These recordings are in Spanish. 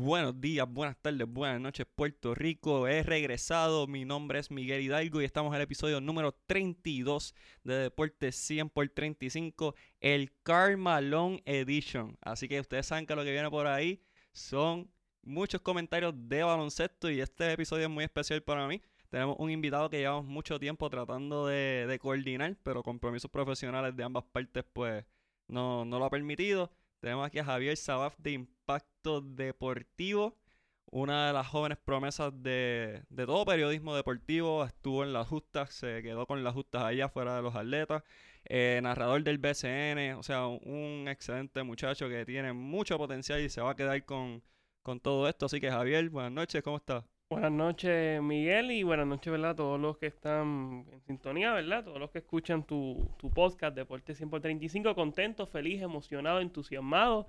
Buenos días, buenas tardes, buenas noches, Puerto Rico. He regresado. Mi nombre es Miguel Hidalgo y estamos en el episodio número 32 de Deportes 100 por 35, el Carmalone Edition. Así que ustedes saben que lo que viene por ahí son muchos comentarios de baloncesto y este episodio es muy especial para mí. Tenemos un invitado que llevamos mucho tiempo tratando de, de coordinar, pero compromisos profesionales de ambas partes pues no, no lo ha permitido. Tenemos aquí a Javier Sabaf de Impacto Deportivo, una de las jóvenes promesas de, todo periodismo deportivo. Estuvo en las justas, se quedó con las justas allá fuera de los atletas. Eh, narrador del BCN, o sea, un excelente muchacho que tiene mucho potencial y se va a quedar con, con todo esto. Así que Javier, buenas noches, ¿cómo estás? Buenas noches, Miguel, y buenas noches, ¿verdad? Todos los que están en sintonía, ¿verdad? Todos los que escuchan tu, tu podcast Deporte 100 por 35, contento, feliz, emocionado, entusiasmado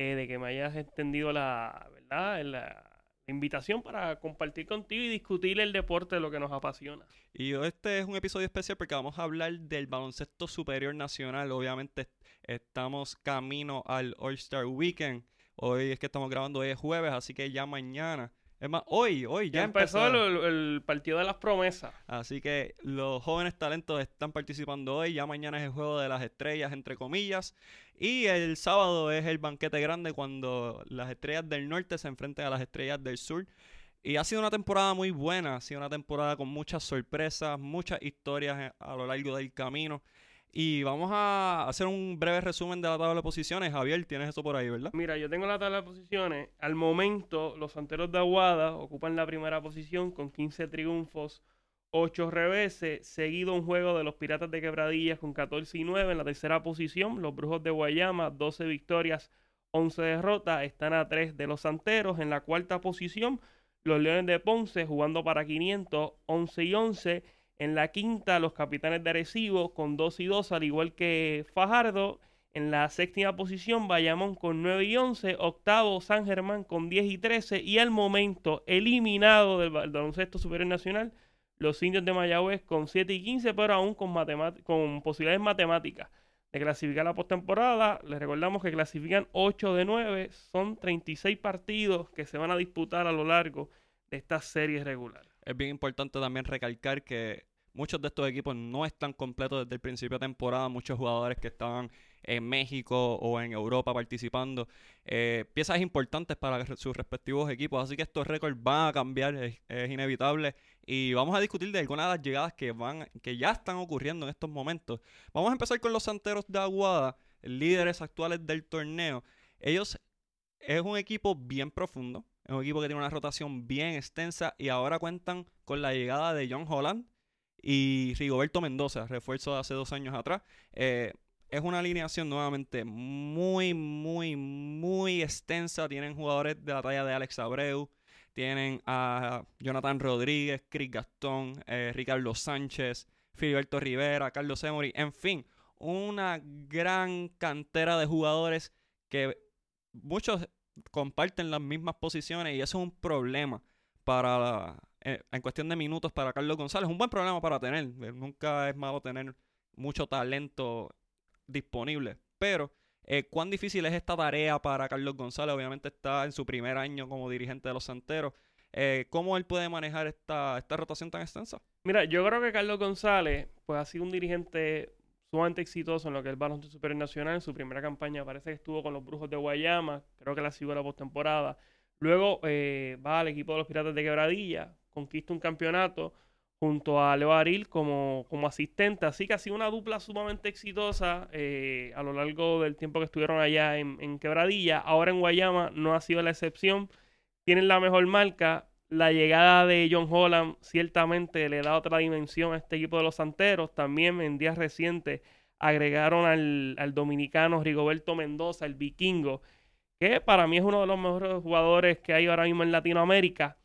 eh, de que me hayas extendido la, ¿verdad? La, invitación para compartir contigo y discutir el deporte de lo que nos apasiona. Y este es un episodio especial porque vamos a hablar del baloncesto superior nacional. Obviamente estamos camino al All-Star Weekend. Hoy es que estamos grabando, hoy es jueves, así que ya mañana es más, hoy, hoy ya, empezó, el, partido de las promesas. Así que los jóvenes talentos están participando hoy. Ya mañana es el juego de las estrellas, entre comillas. Y el sábado es el banquete grande cuando las estrellas del norte se enfrentan a las estrellas del sur. Y ha sido una temporada muy buena. Ha sido una temporada con muchas sorpresas, muchas historias a lo largo del camino. Y vamos a hacer un breve resumen de la tabla de posiciones. Javier, tienes eso por ahí, ¿verdad? Mira, yo tengo la tabla de posiciones. Al momento, los Santeros de Aguada ocupan la primera posición con 15 triunfos, 8 reveses, seguido un juego de los Piratas de Quebradillas con 14 y 9 en la tercera posición. Los Brujos de Guayama, 12 victorias, 11 derrotas, están a 3 de los Santeros. En la cuarta posición, los Leones de Ponce jugando para 500, 11 y 11. En la quinta, los capitanes de Arecibo con 2 y 2, al igual que Fajardo. En la séptima posición, Bayamón con 9 y 11. Octavo, San Germán con 10 y 13. Y al momento, eliminado del baloncesto superior nacional, los indios de Mayagüez con 7 y 15, pero aún con, con posibilidades matemáticas de clasificar la postemporada. Les recordamos que clasifican 8 de 9. Son 36 partidos que se van a disputar a lo largo de esta serie regular. Es bien importante también recalcar que Muchos de estos equipos no están completos desde el principio de temporada. Muchos jugadores que estaban en México o en Europa participando. Eh, piezas importantes para sus respectivos equipos. Así que estos récords van a cambiar, es, inevitable. Y vamos a discutir de algunas de las llegadas que, van, que ya están ocurriendo en estos momentos. Vamos a empezar con los Santeros de Aguada, líderes actuales del torneo. Ellos es un equipo bien profundo. Es un equipo que tiene una rotación bien extensa y ahora cuentan con la llegada de John Holland, y Rigoberto Mendoza, refuerzo de hace dos años atrás. Eh, es una alineación nuevamente muy, muy, muy extensa. Tienen jugadores de la talla de Alex Abreu. Tienen a Jonathan Rodríguez, Chris Gastón, eh, Ricardo Sánchez, Filiberto Rivera, Carlos Emory. En fin, una gran cantera de jugadores que muchos comparten las mismas posiciones y eso es un problema para la, eh, en cuestión de minutos para Carlos González. Un buen problema para tener. Eh, nunca es malo tener mucho talento disponible. Pero, eh, ¿cuán difícil es esta tarea para Carlos González? Obviamente está en su primer año como dirigente de los Santeros. ¿Cómo él puede manejar esta, esta rotación tan extensa? Mira, yo creo que Carlos González pues, ha sido un dirigente sumamente exitoso en lo que es el baloncesto superior nacional. En su primera campaña parece que estuvo con los Brujos de Guayama. Creo que la siguió la postemporada. Luego va al equipo de los Piratas de Quebradilla conquista un campeonato junto a Leo Aril como, como asistente. Así que ha sido una dupla sumamente exitosa eh, a lo largo del tiempo que estuvieron allá en, Quebradilla. Ahora en Guayama no ha sido la excepción. Tienen la mejor marca. La llegada de John Holland ciertamente le da otra dimensión a este equipo de los Santeros. También en días recientes agregaron al, al dominicano Rigoberto Mendoza, el vikingo, que para mí es uno de los mejores jugadores que hay ahora mismo en Latinoamérica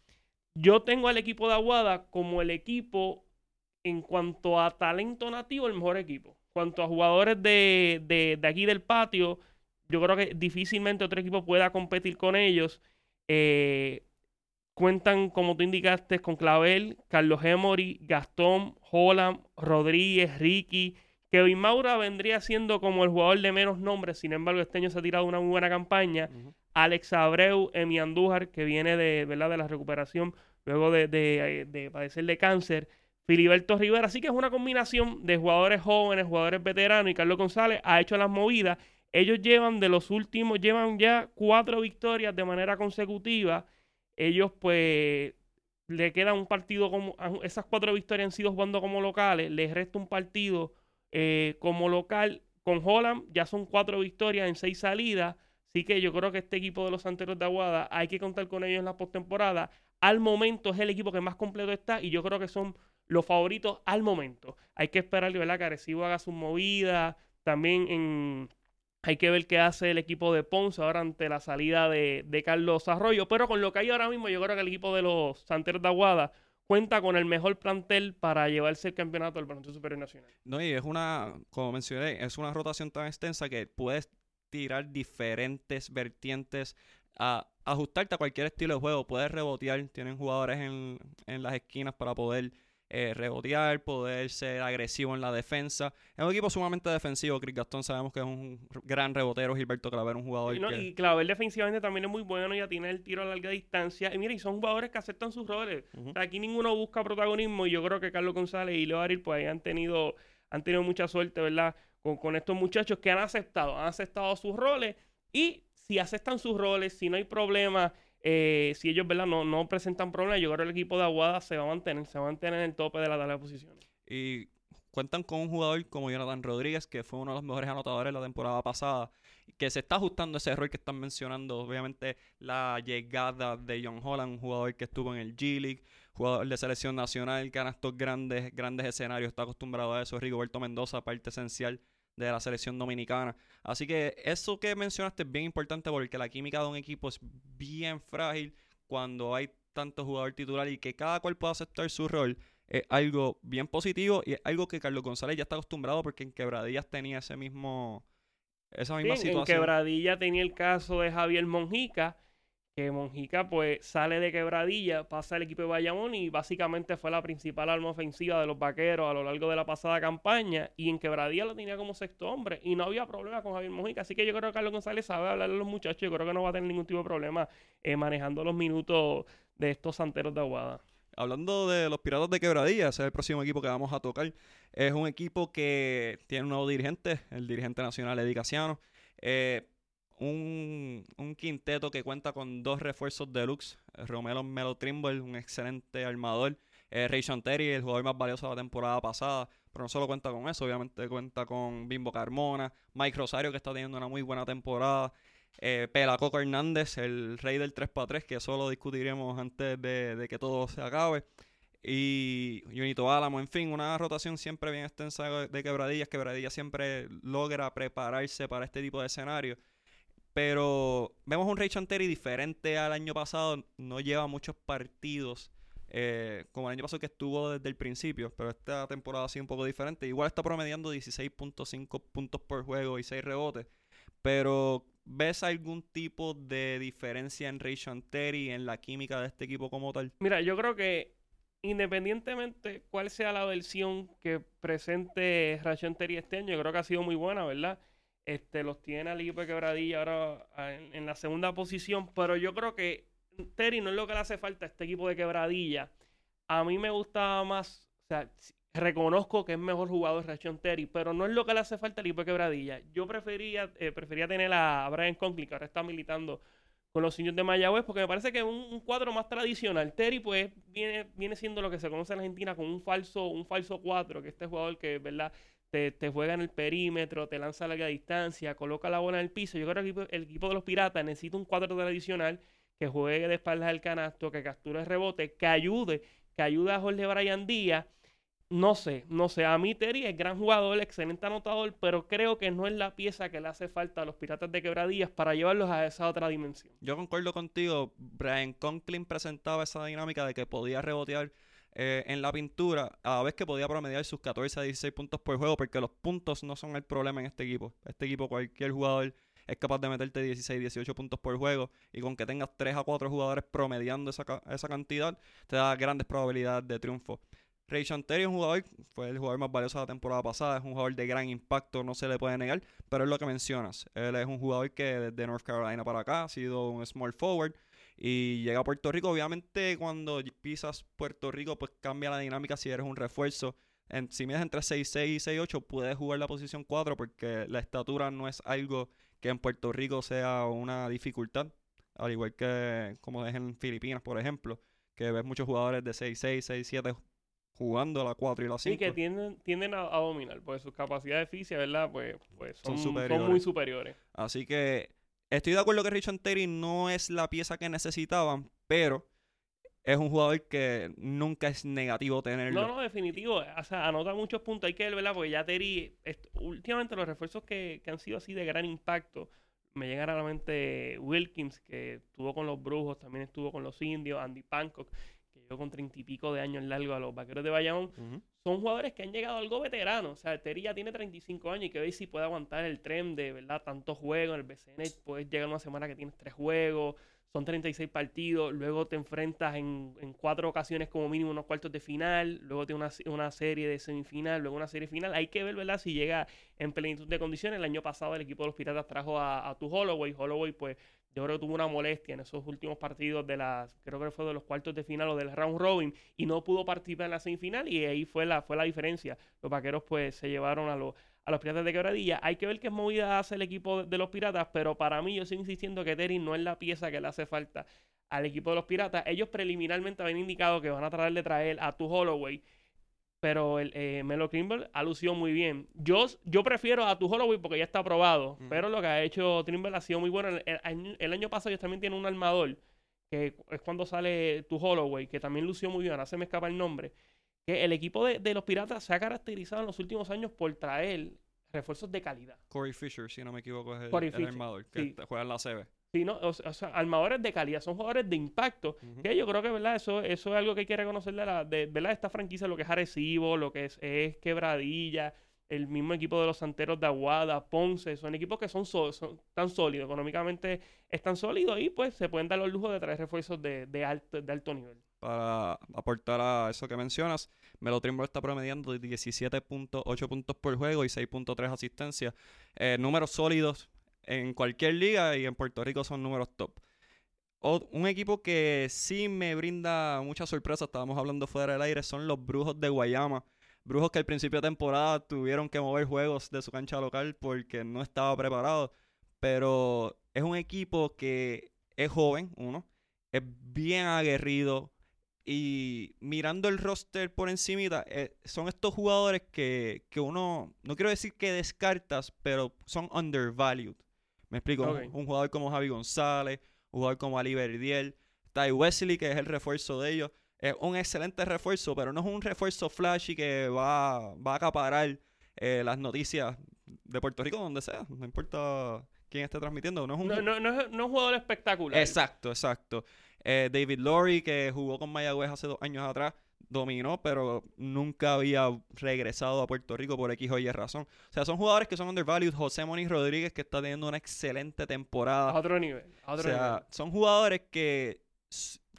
yo tengo al equipo de Aguada como el equipo, en cuanto a talento nativo, el mejor equipo. En cuanto a jugadores de, de, aquí del patio, yo creo que difícilmente otro equipo pueda competir con ellos. Eh, cuentan, como tú indicaste, con Clavel, Carlos Emory, Gastón, Holland, Rodríguez, Ricky, Kevin Maura vendría siendo como el jugador de menos nombres, sin embargo, este año se ha tirado una muy buena campaña. Alex Abreu, Emi Andújar, que viene de, ¿verdad? de la recuperación luego de, de, de padecer de cáncer. Filiberto Rivera. Así que es una combinación de jugadores jóvenes, jugadores veteranos y Carlos González ha hecho las movidas. Ellos llevan de los últimos, llevan ya cuatro victorias de manera consecutiva. Ellos pues le queda un partido como, esas cuatro victorias han sido jugando como locales, les resta un partido eh, como local con Holland, ya son cuatro victorias en seis salidas. Así que yo creo que este equipo de los Santeros de Aguada hay que contar con ellos en la postemporada. Al momento es el equipo que más completo está y yo creo que son los favoritos al momento. Hay que esperar ¿verdad? que Arecibo haga sus movidas. También en, hay que ver qué hace el equipo de Ponce ahora ante la salida de, Carlos Arroyo. Pero con lo que hay ahora mismo, yo creo que el equipo de los Santeros de Aguada cuenta con el mejor plantel para llevarse el campeonato del Baloncesto Superior Nacional. No, y es una, como mencioné, es una rotación tan extensa que puedes tirar diferentes vertientes a ajustarte a cualquier estilo de juego. Puedes rebotear, tienen jugadores en, en las esquinas para poder eh, rebotear, poder ser agresivo en la defensa. Es un equipo sumamente defensivo. Chris Gastón sabemos que es un gran rebotero. Gilberto Claver, un jugador. Y, Claver defensivamente también es muy bueno, ya tiene el tiro a larga distancia. Y mira, y son jugadores que aceptan sus roles. aquí ninguno busca protagonismo. Y yo creo que Carlos González y Leo Aril pues han tenido, han tenido mucha suerte, ¿verdad? Con, con estos muchachos que han aceptado, han aceptado sus roles. Y si aceptan sus roles, si no hay problema eh, si ellos ¿verdad? No, no presentan problemas, yo creo que el equipo de Aguada se va a mantener, se va a mantener en el tope de la tabla de posiciones. Y cuentan con un jugador como Jonathan Rodríguez, que fue uno de los mejores anotadores la temporada pasada, que se está ajustando ese error que están mencionando. Obviamente, la llegada de John Holland, un jugador que estuvo en el G-League, jugador de selección nacional, que estos grandes, grandes escenarios, está acostumbrado a eso. Rigoberto Mendoza, parte esencial de la selección dominicana. Así que eso que mencionaste es bien importante porque la química de un equipo es bien frágil cuando hay tanto jugador titular y que cada cual pueda aceptar su rol. Es algo bien positivo y es algo que Carlos González ya está acostumbrado porque en Quebradillas tenía ese mismo esa misma situación. En Quebradilla tenía el caso de Javier Monjica que Monjica pues sale de quebradilla, pasa al equipo de Bayamón y básicamente fue la principal arma ofensiva de los vaqueros a lo largo de la pasada campaña y en quebradilla lo tenía como sexto hombre y no había problema con Javier Monjica, así que yo creo que Carlos González sabe hablarle a los muchachos, yo creo que no va a tener ningún tipo de problema eh, manejando los minutos de estos santeros de Aguada. Hablando de los Piratas de Quebradilla, ese es el próximo equipo que vamos a tocar. Es un equipo que tiene un nuevo dirigente, el dirigente nacional Eddie. Eh, un, quinteto que cuenta con dos refuerzos deluxe. Romelo Melo Trimble, un excelente armador. Eh, Ray Chanteri, el jugador más valioso de la temporada pasada. Pero no solo cuenta con eso, obviamente cuenta con Bimbo Carmona, Mike Rosario, que está teniendo una muy buena temporada. Eh, Pelacoco Hernández, el rey del 3x3, que eso lo discutiremos antes de, que todo se acabe. Y Junito Álamo, en fin, una rotación siempre bien extensa de quebradillas. Quebradillas siempre logra prepararse para este tipo de escenario. Pero vemos un Ray Chanteri diferente al año pasado. No lleva muchos partidos. Eh, como el año pasado que estuvo desde el principio. Pero esta temporada ha sido un poco diferente. Igual está promediando 16.5 puntos por juego y 6 rebotes. Pero ¿ves algún tipo de diferencia en Ray Chanteri, en la química de este equipo como tal? Mira, yo creo que independientemente cuál sea la versión que presente Ray Chanteri este año, yo creo que ha sido muy buena, ¿verdad? Este, los tiene al equipo de quebradilla ahora en, la segunda posición. Pero yo creo que Terry no es lo que le hace falta a este equipo de quebradilla. A mí me gusta más, o sea, reconozco que es mejor jugador Rachon Terry, pero no es lo que le hace falta al equipo de quebradilla. Yo prefería, eh, prefería tener a Brian Conklin, que ahora está militando con los señores de Mayagüez, porque me parece que es un, cuadro más tradicional. Terry, pues, viene, viene siendo lo que se conoce en Argentina como un falso, un falso cuatro, que este jugador que, ¿verdad? Te, juega en el perímetro, te lanza a larga distancia, coloca la bola en el piso. Yo creo que el equipo, de los Piratas necesita un cuadro tradicional que juegue de espaldas al canasto, que capture el rebote, que ayude, que ayude a Jorge Brian Díaz. No sé, no sé. A mí Terry es gran jugador, excelente anotador, pero creo que no es la pieza que le hace falta a los Piratas de Quebradillas para llevarlos a esa otra dimensión. Yo concuerdo contigo. Brian Conklin presentaba esa dinámica de que podía rebotear eh, en la pintura, a la vez que podía promediar sus 14 a 16 puntos por juego, porque los puntos no son el problema en este equipo. Este equipo, cualquier jugador es capaz de meterte 16, 18 puntos por juego y con que tengas 3 a 4 jugadores promediando esa, esa cantidad, te da grandes probabilidades de triunfo. Ray Terry es un jugador, fue el jugador más valioso de la temporada pasada, es un jugador de gran impacto, no se le puede negar, pero es lo que mencionas. Él es un jugador que desde North Carolina para acá ha sido un small forward y llega a Puerto Rico. Obviamente, cuando pisas Puerto Rico, pues cambia la dinámica si eres un refuerzo. En, si mides entre 6'6 y 6'8, puedes jugar la posición 4 porque la estatura no es algo que en Puerto Rico sea una dificultad, al igual que como es en Filipinas, por ejemplo, que ves muchos jugadores de 6'6, 6'7 jugando a la 4 y la 5. Sí, que tienden, tienden a, dominar, pues sus capacidades físicas, ¿verdad? Pues, pues son, son, muy superiores. Así que estoy de acuerdo que Richard Terry no es la pieza que necesitaban, pero es un jugador que nunca es negativo tenerlo. No, no, definitivo. O sea, anota muchos puntos. Hay que ver, ¿verdad? Porque ya Terry, últimamente los refuerzos que, que han sido así de gran impacto, me llegan a la mente Wilkins, que estuvo con los Brujos, también estuvo con los Indios, Andy Pancock, llegó con treinta y pico de años largo a los vaqueros de Bayamón, son jugadores que han llegado algo veterano. O sea, Terry ya tiene 35 años y que veis si puede aguantar el tren de, ¿verdad? Tantos juegos. En el BCN puedes llegar una semana que tienes tres juegos, son 36 partidos, luego te enfrentas en, en cuatro ocasiones como mínimo unos cuartos de final, luego tiene una, una, serie de semifinal, luego una serie final. Hay que ver, ¿verdad? Si llega en plenitud de condiciones. El año pasado el equipo de los Piratas trajo a, a tu Holloway. Holloway, pues yo creo que tuvo una molestia en esos últimos partidos de las, creo que fue de los cuartos de final o del round robin y no pudo participar en la semifinal y ahí fue la, fue la diferencia. Los vaqueros pues se llevaron a los a los Piratas de Quebradilla. Hay que ver qué movida hace el equipo de los Piratas, pero para mí yo sigo insistiendo que Terry no es la pieza que le hace falta al equipo de los Piratas. Ellos preliminarmente habían indicado que van a tratar de traer a tu Holloway pero el eh, Melo Trimble ha lucido muy bien. Yo, yo prefiero a tu Holloway porque ya está aprobado, pero lo que ha hecho Trimble ha sido muy bueno. El, año pasado ellos también tienen un armador, que es cuando sale tu Holloway, que también lució muy bien, ahora se me escapa el nombre. Que el equipo de, los Piratas se ha caracterizado en los últimos años por traer refuerzos de calidad. Corey Fisher, si no me equivoco, es el, armador que juega en la CB. Sí, no, o, sea, armadores de calidad, son jugadores de impacto. Que yo creo que, ¿verdad? Eso, eso es algo que hay que reconocer de, la, de, ¿verdad? esta franquicia, lo que es Arecibo, lo que es, es Quebradilla, el mismo equipo de los Santeros de Aguada, Ponce, son equipos que son, son tan sólidos, económicamente están sólidos y pues se pueden dar los lujos de traer refuerzos de, de, alto, de alto nivel. Para aportar a eso que mencionas, Melo Trimble está promediando 17.8 puntos por juego y 6.3 asistencias. Eh, números sólidos en cualquier liga y en Puerto Rico son números top. un equipo que sí me brinda mucha sorpresa, estábamos hablando fuera del aire, son los Brujos de Guayama. Brujos que al principio de temporada tuvieron que mover juegos de su cancha local porque no estaba preparado. Pero es un equipo que es joven, uno, es bien aguerrido. Y mirando el roster por encima, eh, son estos jugadores que, que uno, no quiero decir que descartas, pero son undervalued. Me explico, un, jugador como Javi González, un jugador como Ali Verdiel, Ty Wesley, que es el refuerzo de ellos. Es un excelente refuerzo, pero no es un refuerzo flashy que va, va a acaparar eh, las noticias de Puerto Rico, donde sea. No importa quién esté transmitiendo. No es un, no, no, no es, un jugador espectacular. Exacto, exacto. Eh, David Laurie, que jugó con Mayagüez hace dos años atrás, dominó, pero nunca había regresado a Puerto Rico por X o Y razón. O sea, son jugadores que son undervalued. José Moniz Rodríguez, que está teniendo una excelente temporada. A otro nivel. o sea, son jugadores que,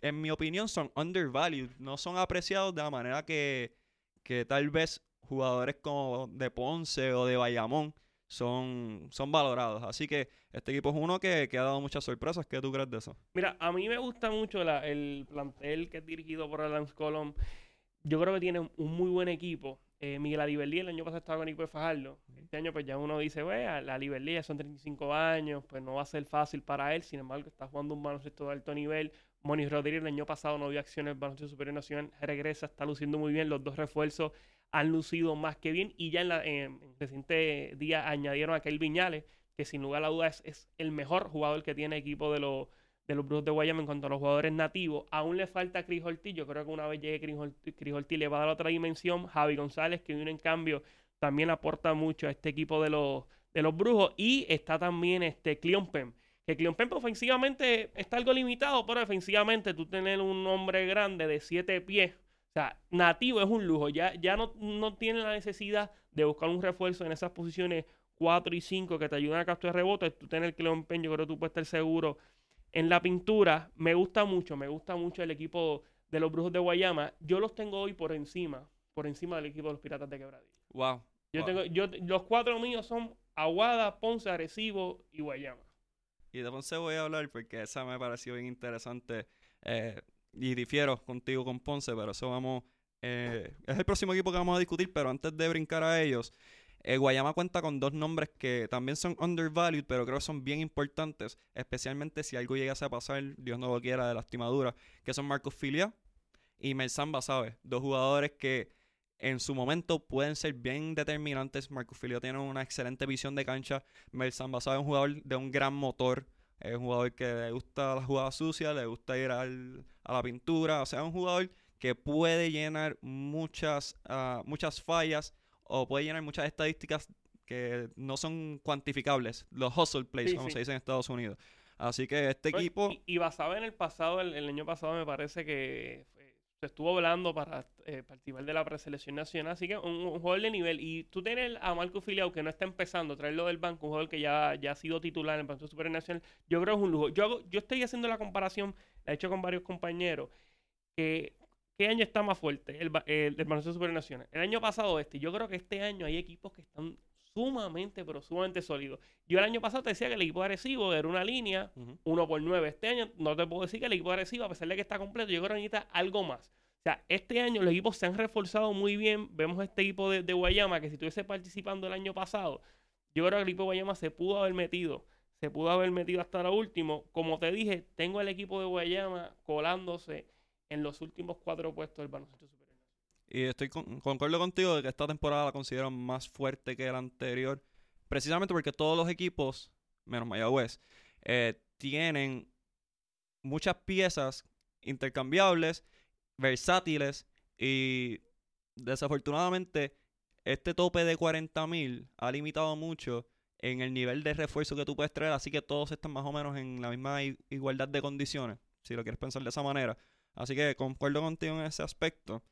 en mi opinión, son undervalued. No son apreciados de la manera que, que tal vez jugadores como de Ponce o de Bayamón son, son valorados. Así que este equipo es uno que, que, ha dado muchas sorpresas. ¿Qué tú crees de eso? Mira, a mí me gusta mucho el plantel que es dirigido por Lance Colom. Yo creo que tiene un muy buen equipo. Eh, Miguel Aliberlí el año pasado estaba con el Fajardo. Este año pues ya uno dice, wea, la Aliberlí son 35 años, pues no va a ser fácil para él. Sin embargo, está jugando un baloncesto de alto nivel. Moni Rodríguez el año pasado no vio acciones en baloncesto superior nacional. Regresa, está luciendo muy bien. Los dos refuerzos han lucido más que bien. Y ya en, la, en, reciente día añadieron a Kel Viñales, que sin lugar a dudas es, el mejor jugador que tiene equipo de los de los Brujos de Guayama en cuanto a los jugadores nativos. Aún le falta Chris Ortiz. Yo creo que una vez llegue Chris Ortiz le va a dar otra dimensión. Javi González, que viene en cambio, también aporta mucho a este equipo de los, de los Brujos. Y está también este Cleon Pem. Que Cleon Pem ofensivamente está algo limitado, pero defensivamente tú tener un hombre grande de siete pies sea, nativo es un lujo. Ya, ya no, no tiene la necesidad de buscar un refuerzo en esas posiciones 4 y 5 que te ayudan a capturar rebotes. Tú tienes el Cleon yo creo que tú puedes estar seguro. En la pintura, me gusta mucho, me gusta mucho el equipo de los Brujos de Guayama. Yo los tengo hoy por encima por encima del equipo de los Piratas de Quebradilla. Wow. Yo wow. tengo, yo, los cuatro míos son Aguada, Ponce, Arecibo y Guayama. Y de Ponce voy a hablar porque esa me pareció bien interesante. eh, y difiero contigo con Ponce, pero eso vamos. eh, es el próximo equipo que vamos a discutir, pero antes de brincar a ellos, eh, Guayama cuenta con dos nombres que también son undervalued, pero creo que son bien importantes, especialmente si algo llegase a pasar, Dios no lo quiera, de lastimadura, que son Marcos Filia y Melsan Basabe, dos jugadores que en su momento pueden ser bien determinantes. Marcos Filia tiene una excelente visión de cancha, Melsan Basabe es un jugador de un gran motor, es un jugador que le gusta la jugada sucia, le gusta ir al- a la pintura, o sea, un jugador que puede llenar muchas, ah, muchas fallas o puede llenar muchas estadísticas que no son cuantificables, los hustle plays, Sí, como sí. se dice en Estados Unidos. Así que este Pues, equipo, Y, y basado en el pasado, el, el año pasado me parece que fue- se estuvo hablando para eh, participar de la preselección nacional. Así que un, un jugador de nivel. Y tú tienes a Marco Filiao que no está empezando, traerlo del banco, un jugador que ya, ya ha sido titular en el Banco Super Nacional. Yo creo que es un lujo. Yo, hago- yo estoy haciendo la comparación, la he hecho con varios compañeros, que ¿qué año está más fuerte? El, el, el baloncesto supernacional. El año pasado este. Yo creo que este año hay equipos que están sumamente, pero sumamente sólidos. Yo el año pasado te decía que el equipo de Arecibo era una línea ujú, 1 por 9. Este año no te puedo decir que el equipo de Arecibo, a pesar de que está completo, yo creo que necesita algo más. O sea, este año los equipos se han reforzado muy bien. Vemos este equipo de, de Guayama que si estuviese participando el año pasado, yo creo que el equipo de Guayama se pudo haber metido. Pudo haber metido hasta lo último. Como te dije, tengo el equipo de Guayama colándose en los últimos cuatro puestos del baloncesto superior. y estoy con- concuerdo contigo de que esta temporada la considero más fuerte que la anterior, precisamente porque todos los equipos, menos Mayagüez, eh, tienen muchas piezas intercambiables, versátiles y desafortunadamente este tope de 40 mil ha limitado mucho en el nivel de refuerzo que tú puedes traer, así que todos están más o menos en la misma igualdad de condiciones, si lo quieres pensar de esa manera. Así que concuerdo contigo en ese aspecto.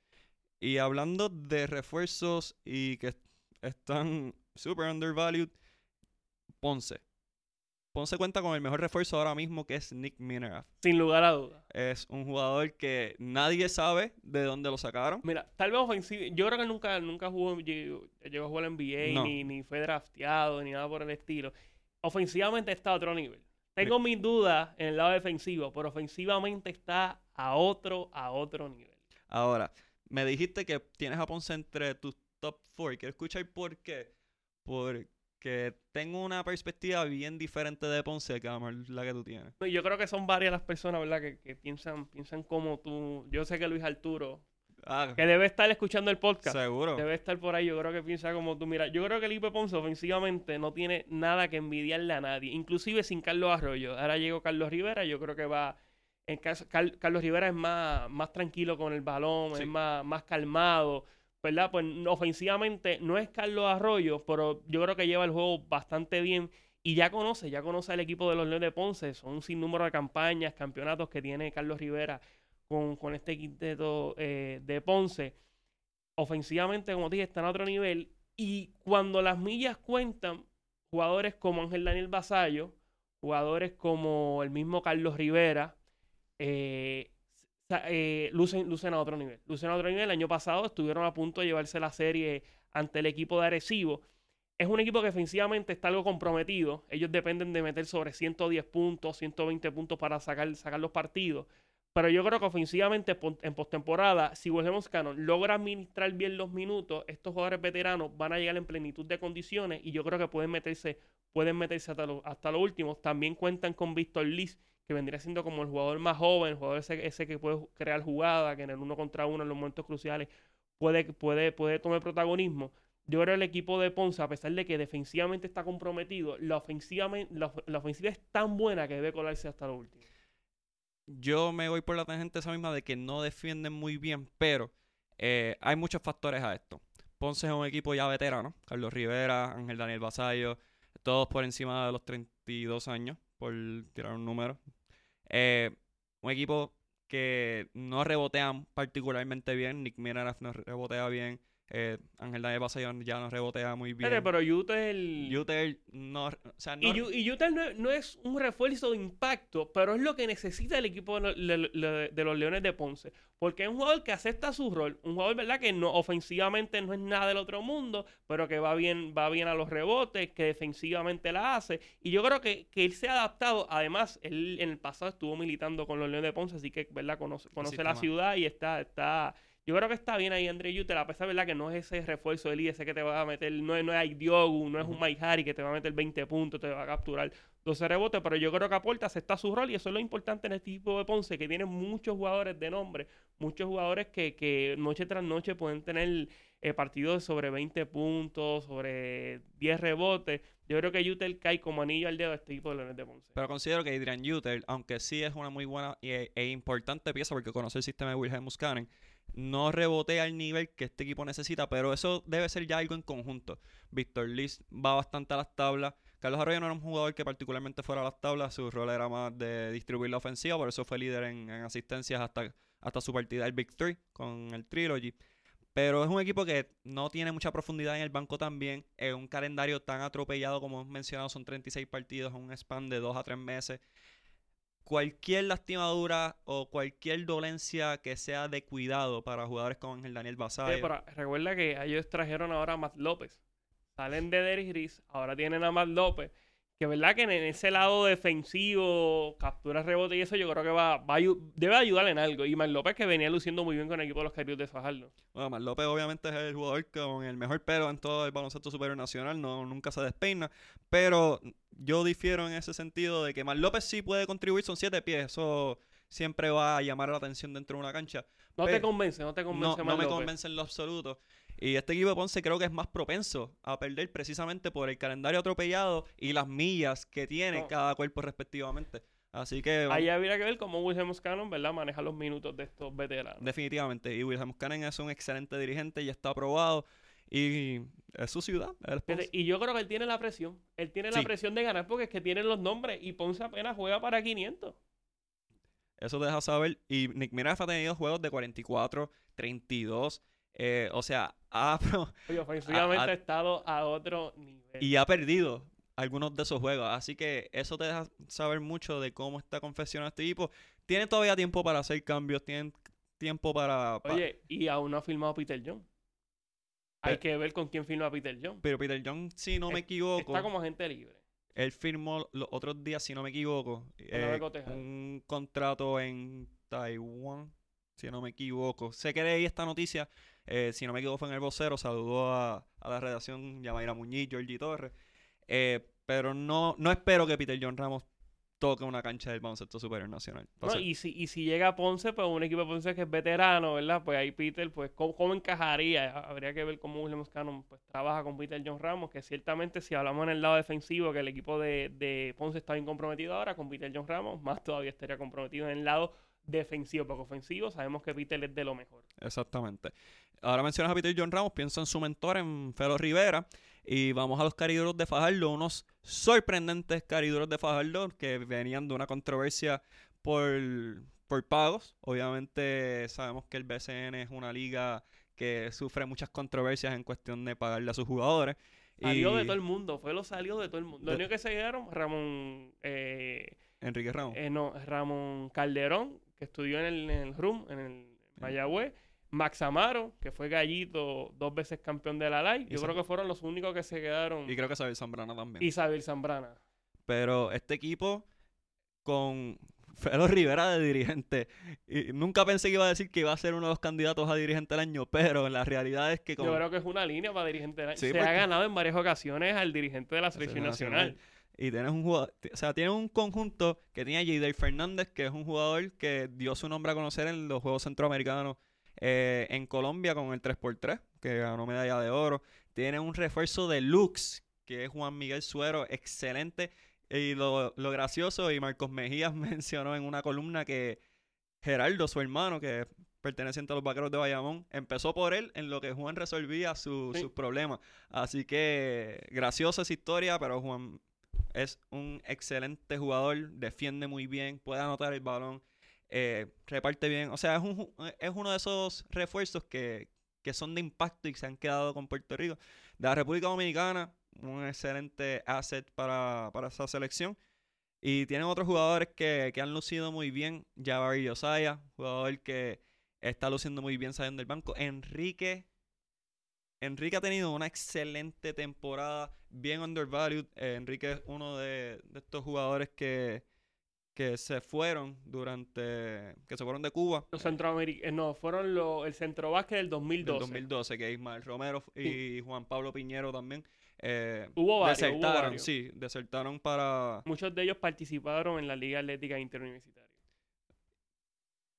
Y hablando de refuerzos y que están super undervalued, Ponce. Ponce cuenta con el mejor refuerzo ahora mismo que es Nick Minerath. Sin lugar a dudas. Es un jugador que nadie sabe de dónde lo sacaron. Mira, tal vez ofensivo. Yo creo que nunca, nunca jugó, llegó, llegó a jugar en NBA, No. ni, ni fue drafteado, ni nada por el estilo. Ofensivamente está a otro nivel. Tengo mis dudas en el lado defensivo, pero ofensivamente está a otro, a otro nivel. Ahora, me dijiste que tienes a Ponce entre tus top 4. Quiero escuchar por qué. Porque tengo una perspectiva bien diferente de Ponce que la que tú tienes. Yo creo que son varias las personas, ¿verdad? Que, que piensan, piensan como tú. Yo sé que Luis Arturo, Ah, que debe estar escuchando el podcast. seguro. Debe estar por ahí, yo creo que piensa como tú. Mira, yo creo que el de Ponce ofensivamente no tiene nada que envidiarle a nadie, inclusive sin Carlos Arroyo. Ahora llegó Carlos Rivera, yo creo que va... En caso, Car- Carlos Rivera es más, más tranquilo con el balón, Sí. es más, más calmado, ¿verdad? Pues ofensivamente no es Carlos Arroyo, pero yo creo que lleva el juego bastante bien y ya conoce, ya conoce al equipo de los Leones de Ponce. Son un sinnúmero de campañas, campeonatos que tiene Carlos Rivera con, con este quinteto eh, de Ponce ofensivamente, como dije, están a otro nivel. Y cuando las millas cuentan, jugadores como Ángel Daniel Basallo, jugadores como el mismo Carlos Rivera, eh, eh, lucen, lucen a otro nivel. Lucen a otro nivel. El año pasado estuvieron a punto de llevarse la serie ante el equipo de Arecibo. Es un equipo que ofensivamente está algo comprometido. Ellos dependen de meter sobre 110 puntos, 120 puntos para sacar, sacar los partidos. Pero yo creo que ofensivamente en postemporada, si Wilhelmus Cannon logra administrar bien los minutos, estos jugadores veteranos van a llegar en plenitud de condiciones y yo creo que pueden meterse, pueden meterse hasta lo, hasta último. También cuentan con Víctor Liz, que vendría siendo como el jugador más joven, el jugador ese, ese que puede crear jugada, que en el uno contra uno en los momentos cruciales puede, puede, puede tomar protagonismo. Yo creo que el equipo de Ponce, a pesar de que defensivamente está comprometido, la ofensiva, la, la ofensiva es tan buena que debe colarse hasta lo último. Yo me voy por la tangente esa misma de que no defienden muy bien, pero eh, hay muchos factores a esto. Ponce es un equipo ya veterano. Carlos Rivera, Ángel Daniel Basayo, todos por encima de los 32 años, por tirar un número. Eh, un equipo que no rebotean particularmente bien. Nick Minerath no rebotea bien. Eh, Ángel Daniel Basayo ya no rebotea muy bien. Pero Utah no, o sea, no, Y, no, no es un refuerzo de impacto, pero es lo que necesita el equipo de, los Leones de Ponce. Porque es un jugador que acepta su rol. Un jugador, ¿verdad? Que no, ofensivamente no es nada del otro mundo, pero que va bien, va bien a los rebotes, que defensivamente la hace. Y yo creo que, que él se ha adaptado. Además, él en el pasado estuvo militando con los Leones de Ponce, así que, ¿verdad? Conoce, conoce la ciudad y está, está. Yo creo que está bien ahí André Yutel, a pesar verdad que no es ese refuerzo del ese que te va a meter, no es, no es no es un Mike Harry que te va a meter 20 puntos, te va a capturar 12 rebotes, pero yo creo que aporta, acepta su rol y eso es lo importante en este equipo de Ponce, que tiene muchos jugadores de nombre, muchos jugadores que, que noche tras noche pueden tener eh, partidos sobre 20 puntos, sobre 10 rebotes. Yo creo que Yutel cae como anillo al dedo a este equipo de Leones de Ponce. Pero considero que Adrian Uther, aunque sí es una muy buena e, e importante pieza porque conoce el sistema de Wilhelm Muscanen, no rebotea al nivel que este equipo necesita, pero eso debe ser ya algo en conjunto. Víctor Liz va bastante a las tablas. Carlos Arroyo no era un jugador que particularmente fuera a las tablas, su rol era más de distribuir la ofensiva, por eso fue líder en, en asistencias hasta, hasta su partida del Big Three con el Trilogy. Pero es un equipo que no tiene mucha profundidad en el banco también. Es un calendario tan atropellado como hemos mencionado, son 36 partidos un span de 2 a 3 meses. Cualquier lastimadura o cualquier dolencia que sea de cuidado para jugadores como Ángel Daniel Basayo. recuerda que ellos trajeron ahora a Matt López. Salen de Derrick Gris, ahora tienen a Matt López. Que verdad que en ese lado defensivo, captura rebote y eso, yo creo que va, va debe ayudar en algo. Y Matt López que venía luciendo muy bien con el equipo de los Carios de Fajardo. Bueno, Mar López obviamente es el jugador con el mejor pelo en todo el baloncesto superior nacional, no, nunca se despeina, pero yo difiero en ese sentido de que Mar López sí puede contribuir, son siete pies, eso siempre va a llamar la atención dentro de una cancha. No te convence, no te No, convence no Matt me López. convence en lo absoluto. Y este equipo de Ponce creo que es más propenso a perder precisamente por el calendario atropellado y las millas que tiene No. cada cuerpo respectivamente. Así que Ahí habría que ver cómo Wilhelm Cannon, ¿verdad? Maneja los minutos de estos veteranos. definitivamente. Y Wilhelm Cannon es un excelente dirigente y está aprobado. Y es su ciudad. es Ponce. Y yo creo que él tiene la presión. Él tiene la presión de ganar porque es que tiene los nombres y Ponce apenas juega para 500. Eso te deja saber. Y Nick Miraf ha tenido juegos de 44, 32. eh, o sea, ha, ofensivamente ha estado a otro nivel. y ha perdido algunos de esos juegos. Así que eso te deja saber mucho de cómo está confeccionado este equipo. Tiene todavía tiempo para hacer cambios, tienen tiempo para... pa- Oye, y aún no ha firmado Peter John. Hay Pero- que ver con quién firma Peter John. Pero Peter John, si no me equivoco, Está como agente libre. él firmó los otros días, si no me equivoco, eh, un contrato en Taiwán, si no me equivoco. Sé que leí esta noticia, eh, si no me equivoco fue en el vocero, saludó a, a la redacción Yamaira Muñiz, Georgie Torres. Eh, pero no, no espero que Peter John Ramos toque una cancha del baloncesto superior nacional. No, y, si, y si llega a Ponce, pues un equipo de Ponce que es veterano, ¿verdad? Pues ahí Peter, pues, ¿cómo, cómo encajaría? Habría que ver cómo William Cannon pues, trabaja con Peter John Ramos, que ciertamente si hablamos en el lado defensivo, que el equipo de, de Ponce está bien comprometido ahora, con Peter John Ramos, más todavía estaría comprometido en el lado defensivo, porque ofensivo sabemos que Peter es de lo mejor. Exactamente. Ahora mencionas a Peter John Ramos, pienso en su mentor, en Felo Rivera. Y vamos a los cariduros de Fajardo, unos sorprendentes cariduros de Fajardo que venían de una controversia por, por pagos. Obviamente sabemos que el BCN es una liga que sufre muchas controversias en cuestión de pagarle a sus jugadores. Salió y de todo el mundo, fue lo salió de todo el mundo. Lo De- único que se quedaron, Ramón, eh, Enrique Ramos. eh, no, Ramón Calderón, que estudió en el, en el RUM, en el Mayagüez. Max Amaro, que fue gallito, dos veces campeón de la LAI. Yo creo que fueron los únicos que se quedaron. y creo que Xavier Zambrana también. Isabel Zambrana. Pero este equipo con Felo Rivera de dirigente. Y nunca pensé que iba a decir que iba a ser uno de los candidatos a dirigente del año, pero la realidad es que con Yo creo que es una línea para dirigente del año. Sí, se porque- ha ganado en varias ocasiones al dirigente de la selección selección nacional. Y tienes un jugador, o sea, tienes un conjunto que tiene a Jader Fernández, que es un jugador que dio su nombre a conocer en los Juegos Centroamericanos eh, en Colombia con el 3x3, que ganó medalla de oro. Tiene un refuerzo de Lux, que es Juan Miguel Suero, excelente. Y lo, lo gracioso, y Marcos Mejías mencionó en una columna que Gerardo, su hermano, que perteneciente a los vaqueros de Bayamón, empezó por él en lo que Juan resolvía su- Sí. sus problemas. Así que graciosa esa historia, pero Juan es un excelente jugador, defiende muy bien, puede anotar el balón, eh, reparte bien. O sea, es, un, es uno de esos refuerzos que, que son de impacto y se han quedado con Puerto Rico. De la República Dominicana, un excelente asset para, para esa selección. Y tienen otros jugadores que, que han lucido muy bien. Jabari Josiah, jugador que está luciendo muy bien saliendo del banco. Enrique. Enrique ha tenido una excelente temporada, bien undervalued. Eh, Enrique es uno de, de estos jugadores que, que se fueron durante. que se fueron de Cuba. Los centroamericanos, no, fueron los, el centro básquet del Del 2012. 2012, que Ismael Romero y Juan Pablo Piñero también. eh, Hubo varios, hubo desertaron, varios. sí, desertaron para. Muchos de ellos participaron en la Liga Atlética Interuniversitaria.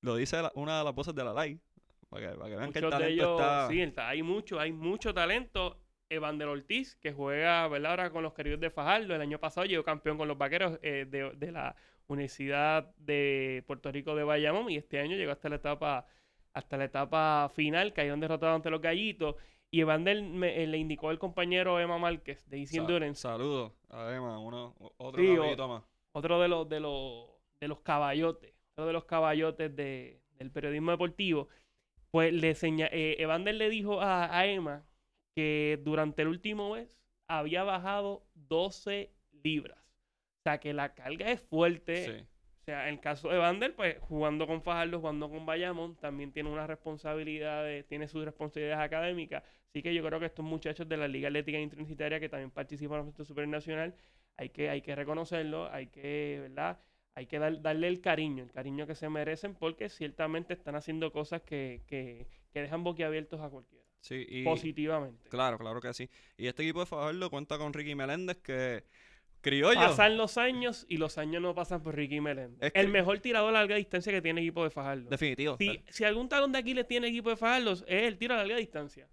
Lo dice la- una de las voces de la live. Para que, para que vean que el Muchos de ellos, está. sí, hay mucho, hay mucho talento. Evander Ortiz, que juega, ¿verdad? Ahora con los queridos de Fajardo. El año pasado llegó campeón con los vaqueros eh, de, de la Universidad de Puerto Rico de Bayamón. Y este año llegó hasta la etapa, hasta la etapa final, cayeron derrotados ante los gallitos. Y Evander me- eh, le indicó al compañero Emma Márquez de Easy Sa- Endurance, Saludos a Emma, uno, otro Sí, o- caballito más. otro de los, de los, de los caballotes, otro de los caballotes de- del periodismo deportivo, pues le seña, eh, Evander le dijo a, a Emma que durante el último mes había bajado 12 libras. O sea que la carga es fuerte. Sí. O sea, en el caso de Evander, pues jugando con Fajardo, jugando con Bayamón, también tiene unas responsabilidades, tiene sus responsabilidades académicas. Así que yo creo que estos muchachos de la Liga Atlética Interuniversitaria que también participan en el Supernacional, hay que, hay que reconocerlo, hay que, ¿verdad? Hay que dar- darle el cariño, el cariño que se merecen, porque ciertamente están haciendo cosas que, que, que dejan boquiabiertos a cualquiera, Sí, y, positivamente. Claro, claro que sí. Y este equipo de Fajardo cuenta con Ricky Meléndez, que criollo. Pasan los años y los años no pasan por Ricky Meléndez. Es que- El mejor tirador a larga distancia que tiene el equipo de Fajardo. Definitivo. Si, si algún talón de Aquiles tiene equipo de Fajardo, es el tiro a larga distancia.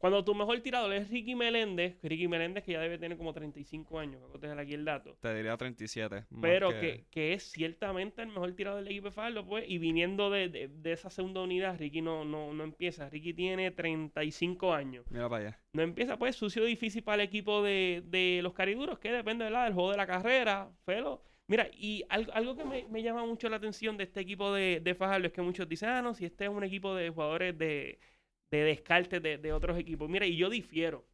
Cuando tu mejor tirador es Ricky Meléndez, Ricky Meléndez que ya debe tener como 35 años, voy a dejar aquí el dato, Te diría 37. más pero que, que es ciertamente el mejor tirador del equipo de Fajardo, pues, y viniendo de, de- de esa segunda unidad, Ricky no, no, no empieza. Ricky tiene 35 años. Mira para allá. No empieza, pues, sucio difícil para el equipo de, de los cariduros, que depende ¿verdad? del juego de la carrera, Felo. Mira, y algo, algo que me, me llama mucho la atención de este equipo de, de Fajardo es que muchos dicen, ah, no, si este es un equipo de jugadores de, de descarte de, de otros equipos. Mira, y yo difiero.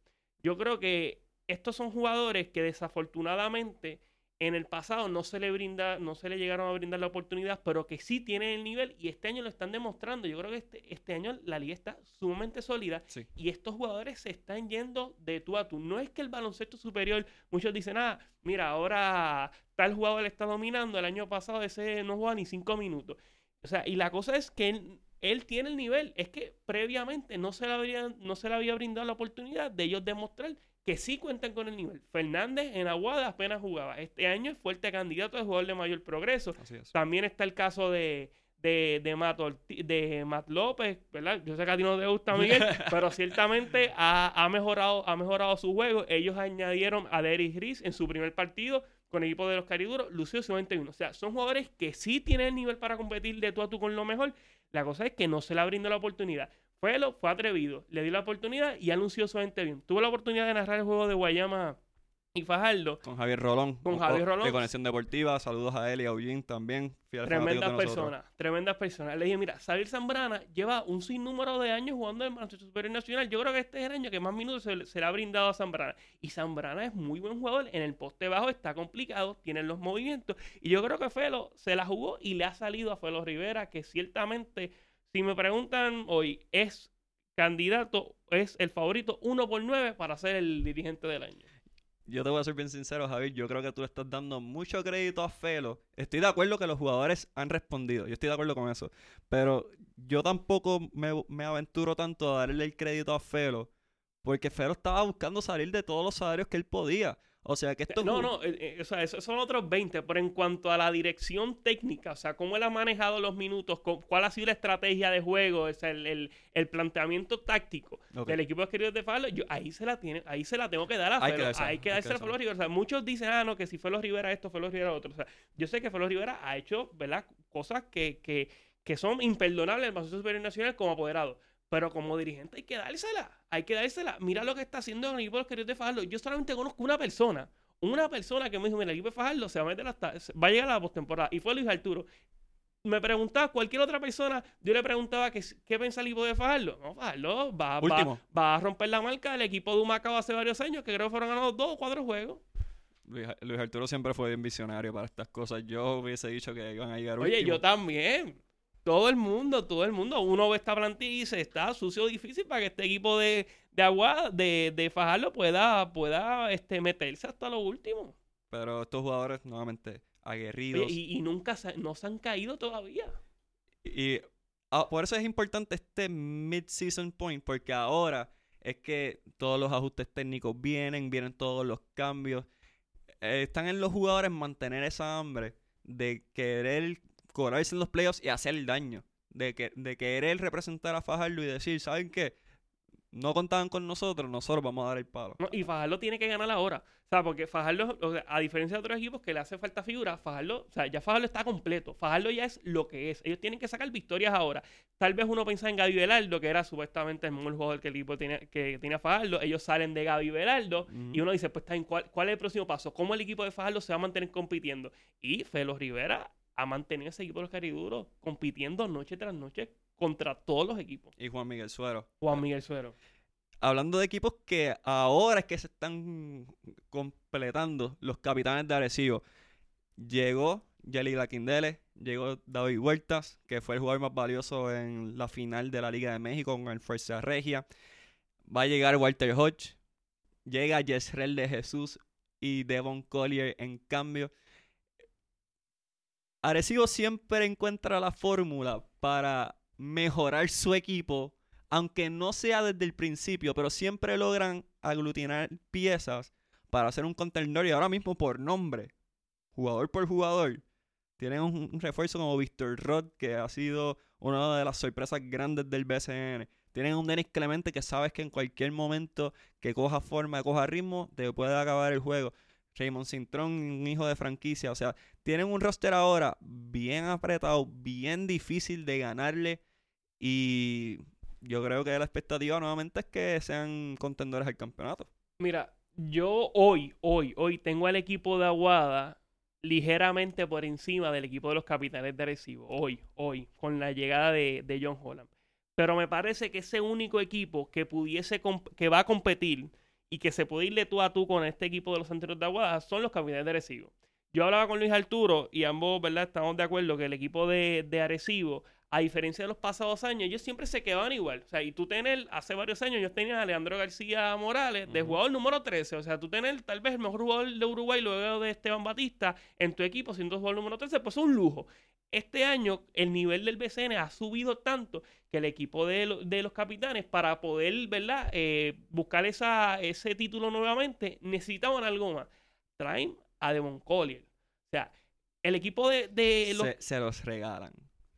Yo creo que estos son jugadores que desafortunadamente en el pasado no se le brinda, no se le llegaron a brindar la oportunidad, pero que sí tienen el nivel y este año lo están demostrando. Yo creo que este, este año la liga está sumamente sólida Sí. y estos jugadores se están yendo de tú a tú. No es que el baloncesto superior, muchos dicen, ah, mira, ahora tal jugador le está dominando, el año pasado ese no juega ni cinco minutos. O sea, y la cosa es que él, él tiene el nivel, es que previamente no se, le habría, no se le había brindado la oportunidad de ellos demostrar que sí cuentan con el nivel. Fernández en Aguada apenas jugaba. Este año es fuerte candidato de jugador de mayor progreso. Así es. También está el caso de, de, de, Matt, de Matt López, ¿verdad? Yo sé que a ti no te gusta, Miguel, pero ciertamente ha, ha mejorado, ha mejorado su juego. Ellos añadieron a Derrick Gris en su primer partido con el equipo de los Cariduros, lució su 21. O sea, son jugadores que sí tienen el nivel para competir de tú a tú con lo mejor. La cosa es que no se le brindó la oportunidad. Fue, lo, fue atrevido, le dio la oportunidad y anunció su 21. Tuvo la oportunidad de narrar el juego de Guayama y Fajardo. Con Javier Rolón. Con Javier Rolón. De Conexión Deportiva. Saludos a él y a Eugene también. Tremendas personas, tremendas personas. Le dije, mira, Xavier Zambrana lleva un sinnúmero de años jugando en el baloncesto superior nacional. Yo creo que este es el año que más minutos se, le- se le ha brindado a Zambrana. Y Zambrana es muy buen jugador. En el poste bajo está complicado, tiene los movimientos. Y yo creo que Felo se la jugó y le ha salido a Felo Rivera, que ciertamente, si me preguntan hoy, es candidato, es el favorito uno por nueve para ser el dirigente del año. Yo te voy a ser bien sincero, Javier. Yo creo que tú le estás dando mucho crédito a Felo. Estoy de acuerdo que los jugadores han respondido. Yo estoy de acuerdo con eso. Pero yo tampoco me, me aventuro tanto a darle el crédito a Felo. Porque Felo estaba buscando salir de todos los salarios que él podía. O sea que esto No, no, eh, eh, o sea, esos son otros 20, pero en cuanto a la dirección técnica, o sea, cómo él ha manejado los minutos, cu- cuál ha sido la estrategia de juego, o sea, el, el- el planteamiento táctico del equipo de queridos de Falo, yo ahí se la tiene, ahí se la tengo que dar a Felo, hay que dársela a Felo. Rivera. O sea, muchos dicen, ah, no, que si Felo Rivera esto, Felo Rivera otro. O sea, yo sé que Felo Rivera ha hecho, ¿verdad? Cosas que, que, que son imperdonables en el Baloncesto Superior Nacional como apoderado. Pero como dirigente hay que dársela, hay que dársela. Mira lo que está haciendo el equipo de los queridos de Fajardo. Yo solamente conozco una persona, una persona que me dijo, mira, el equipo de Fajardo se va a meter hasta, va a llegar a la postemporada. Y fue Luis Arturo. me preguntaba cualquier otra persona, yo le preguntaba qué pensaba el equipo de Fajardo. No, Fajardo va, va, va, a romper la marca del equipo de Humacao hace varios años, que creo que fueron ganados dos o cuatro juegos. Luis, Arturo siempre fue bien visionario para estas cosas. Yo hubiese dicho que iban a llegar Oye, yo también. Todo el mundo, todo el mundo. Uno ve esta plantilla y dice, está sucio difícil para que este equipo de, de agua, de, de Fajardo pueda, pueda este, meterse hasta lo último. Pero estos jugadores, nuevamente, aguerridos. y, nunca se, no se han caído todavía. Y ah, por eso es importante este mid-season point, porque ahora es que todos los ajustes técnicos vienen, vienen todos los cambios. Eh, están en los jugadores mantener esa hambre de querer cobrarse en los playoffs y hacer el daño. De, que, de querer representar a Fajardo y decir, ¿saben qué? No contaban con nosotros, nosotros vamos a dar el palo. y Fajardo tiene que ganar ahora. O sea, porque Fajardo, a diferencia de otros equipos que le hace falta figura, Fajardo, o sea, ya Fajardo está completo. Fajardo ya es lo que es. Ellos tienen que sacar victorias ahora. Tal vez uno piensa en Gaby Velardo, que era supuestamente el mejor jugador que el equipo tenía, que tenía Fajardo. Ellos salen de Gaby Velardo y uno dice, pues, ¿cuál, ¿cuál es el próximo paso? ¿Cómo el equipo de Fajardo se va a mantener compitiendo? Y Felo Rivera a mantener ese equipo de los cariduros compitiendo noche tras noche contra todos los equipos. Y Juan Miguel Suero. Juan Miguel Suero. Hablando de equipos que ahora es que se están completando los capitanes de Arecibo. Llegó Jelly Laquindele, llegó David Huertas, que fue el jugador más valioso en la final de la Liga de México con el Fuerza Regia. Va a llegar Walter Hodge. Llega Yesrel de Jesús y Devon Collier en cambio. Arecibo siempre encuentra la fórmula para mejorar su equipo, aunque no sea desde el principio, pero siempre logran aglutinar piezas para hacer un contendor y ahora mismo por nombre, jugador por jugador. Tienen un, refuerzo como Víctor Roth, que ha sido una de las sorpresas grandes del BCN. Tienen un Denis Clemente que sabes que en cualquier momento que coja forma, coja ritmo, te puede acabar el juego. Raymond Cintrón, un hijo de franquicia. O sea, tienen un roster ahora bien apretado, bien difícil de ganarle. Y yo creo que la expectativa nuevamente es que sean contendores al campeonato. Mira, yo hoy, hoy, hoy tengo al equipo de Aguada ligeramente por encima del equipo de los capitanes de Arecibo. Hoy, hoy, con la llegada de, de John Holland. Pero me parece que ese único equipo que pudiese, que va a competir y que se puede irle tú a tú con este equipo de los Santeros de Aguada son los capitanes de Arecibo. Yo hablaba con Luis Arturo y ambos, ¿verdad? Estamos de acuerdo que el equipo de, de Arecibo, a diferencia de los pasados años, ellos siempre se quedaban igual. O sea, y tú tener, hace varios años, yo tenía a Alejandro García Morales de jugador número 13. O sea, tú tener tal vez el mejor jugador de Uruguay luego de Esteban Batista en tu equipo siendo jugador número 13, pues es un lujo. Este año el nivel del BCN ha subido tanto que el equipo de, los capitanes, para poder ¿verdad? Eh, buscar esa, ese título nuevamente, necesitaban algo más. Traen a Devon Collier. O sea, el equipo de, los... Se, los regalan.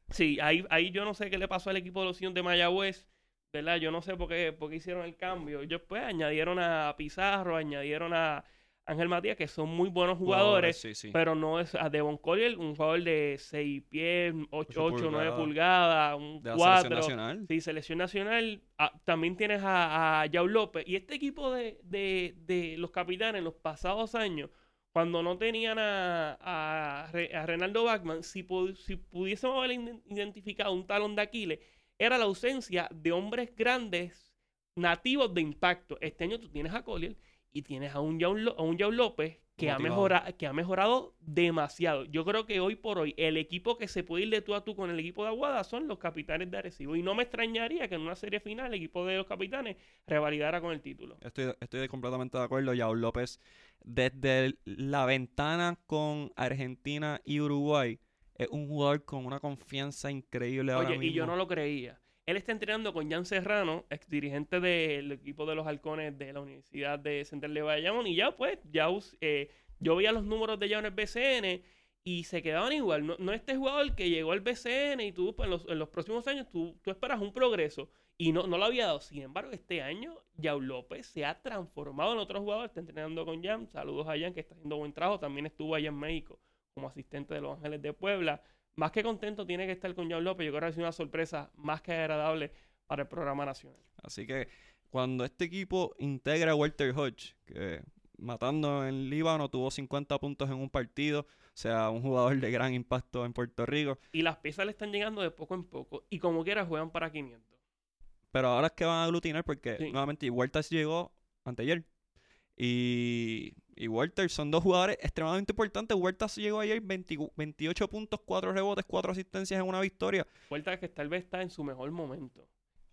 Sí, ahí, ahí yo no sé qué le pasó al equipo de los de Mayagüez. ¿verdad? Yo no sé por qué, por qué hicieron el cambio. Ellos pues añadieron a Pizarro, añadieron a, Ángel Matías, que son muy buenos jugadores, pero no es a Devon Collier, un jugador de 6 pies, 8, 8 9 pulgadas, un 4. Selección nacional. Sí, selección nacional. Ah, también tienes a, a Yao López. Y este equipo de, de, de, los capitanes en los pasados años, cuando no tenían a, a, a Renaldo Bachman, si, si pudiésemos haber identificado un talón de Aquiles, era la ausencia de hombres grandes nativos de impacto. Este año tú tienes a Collier y tienes a un John, a un López que ha, mejorado, que ha mejorado demasiado. Yo creo que hoy por hoy el equipo que se puede ir de tú a tú con el equipo de Aguada son los capitanes de Arecibo. Y no me extrañaría que en una serie final el equipo de los capitanes revalidara con el título. Estoy, estoy completamente de acuerdo. Yaul López, desde la ventana con Argentina y Uruguay, es un jugador con una confianza increíble ahora mismo. y yo no lo creía. Él está entrenando con Jan Serrano, ex dirigente del equipo de los halcones de la Universidad de Central de Bayamón. Y ya, pues, ya eh, yo veía los números de ya en el BCN y se quedaban igual. No, no este jugador que llegó al BCN y tú, pues, en, los, próximos años, tú, tú, esperas un progreso. Y no, no lo había dado. Sin embargo, este año, Yao López se ha transformado en otro jugador. Está entrenando con Jan. Saludos a Jan, que está haciendo buen trabajo. También estuvo allá en México como asistente de los Ángeles de Puebla más que contento tiene que estar con John López. Yo creo que sido una sorpresa más que agradable para el programa nacional. Así que cuando este equipo integra a Walter Hodge, que matando en Líbano, tuvo 50 puntos en un partido, o sea, un jugador de gran impacto en Puerto Rico. Y las piezas le están llegando de poco en poco, y como quiera juegan para 500. Pero ahora es que van a aglutinar porque nuevamente Huertas llegó anteayer. Y, y Walter son dos jugadores extremadamente importantes. Huertas llegó ayer 28 puntos, 4 rebotes, 4 asistencias en una victoria. Huertas que tal vez está en su mejor momento.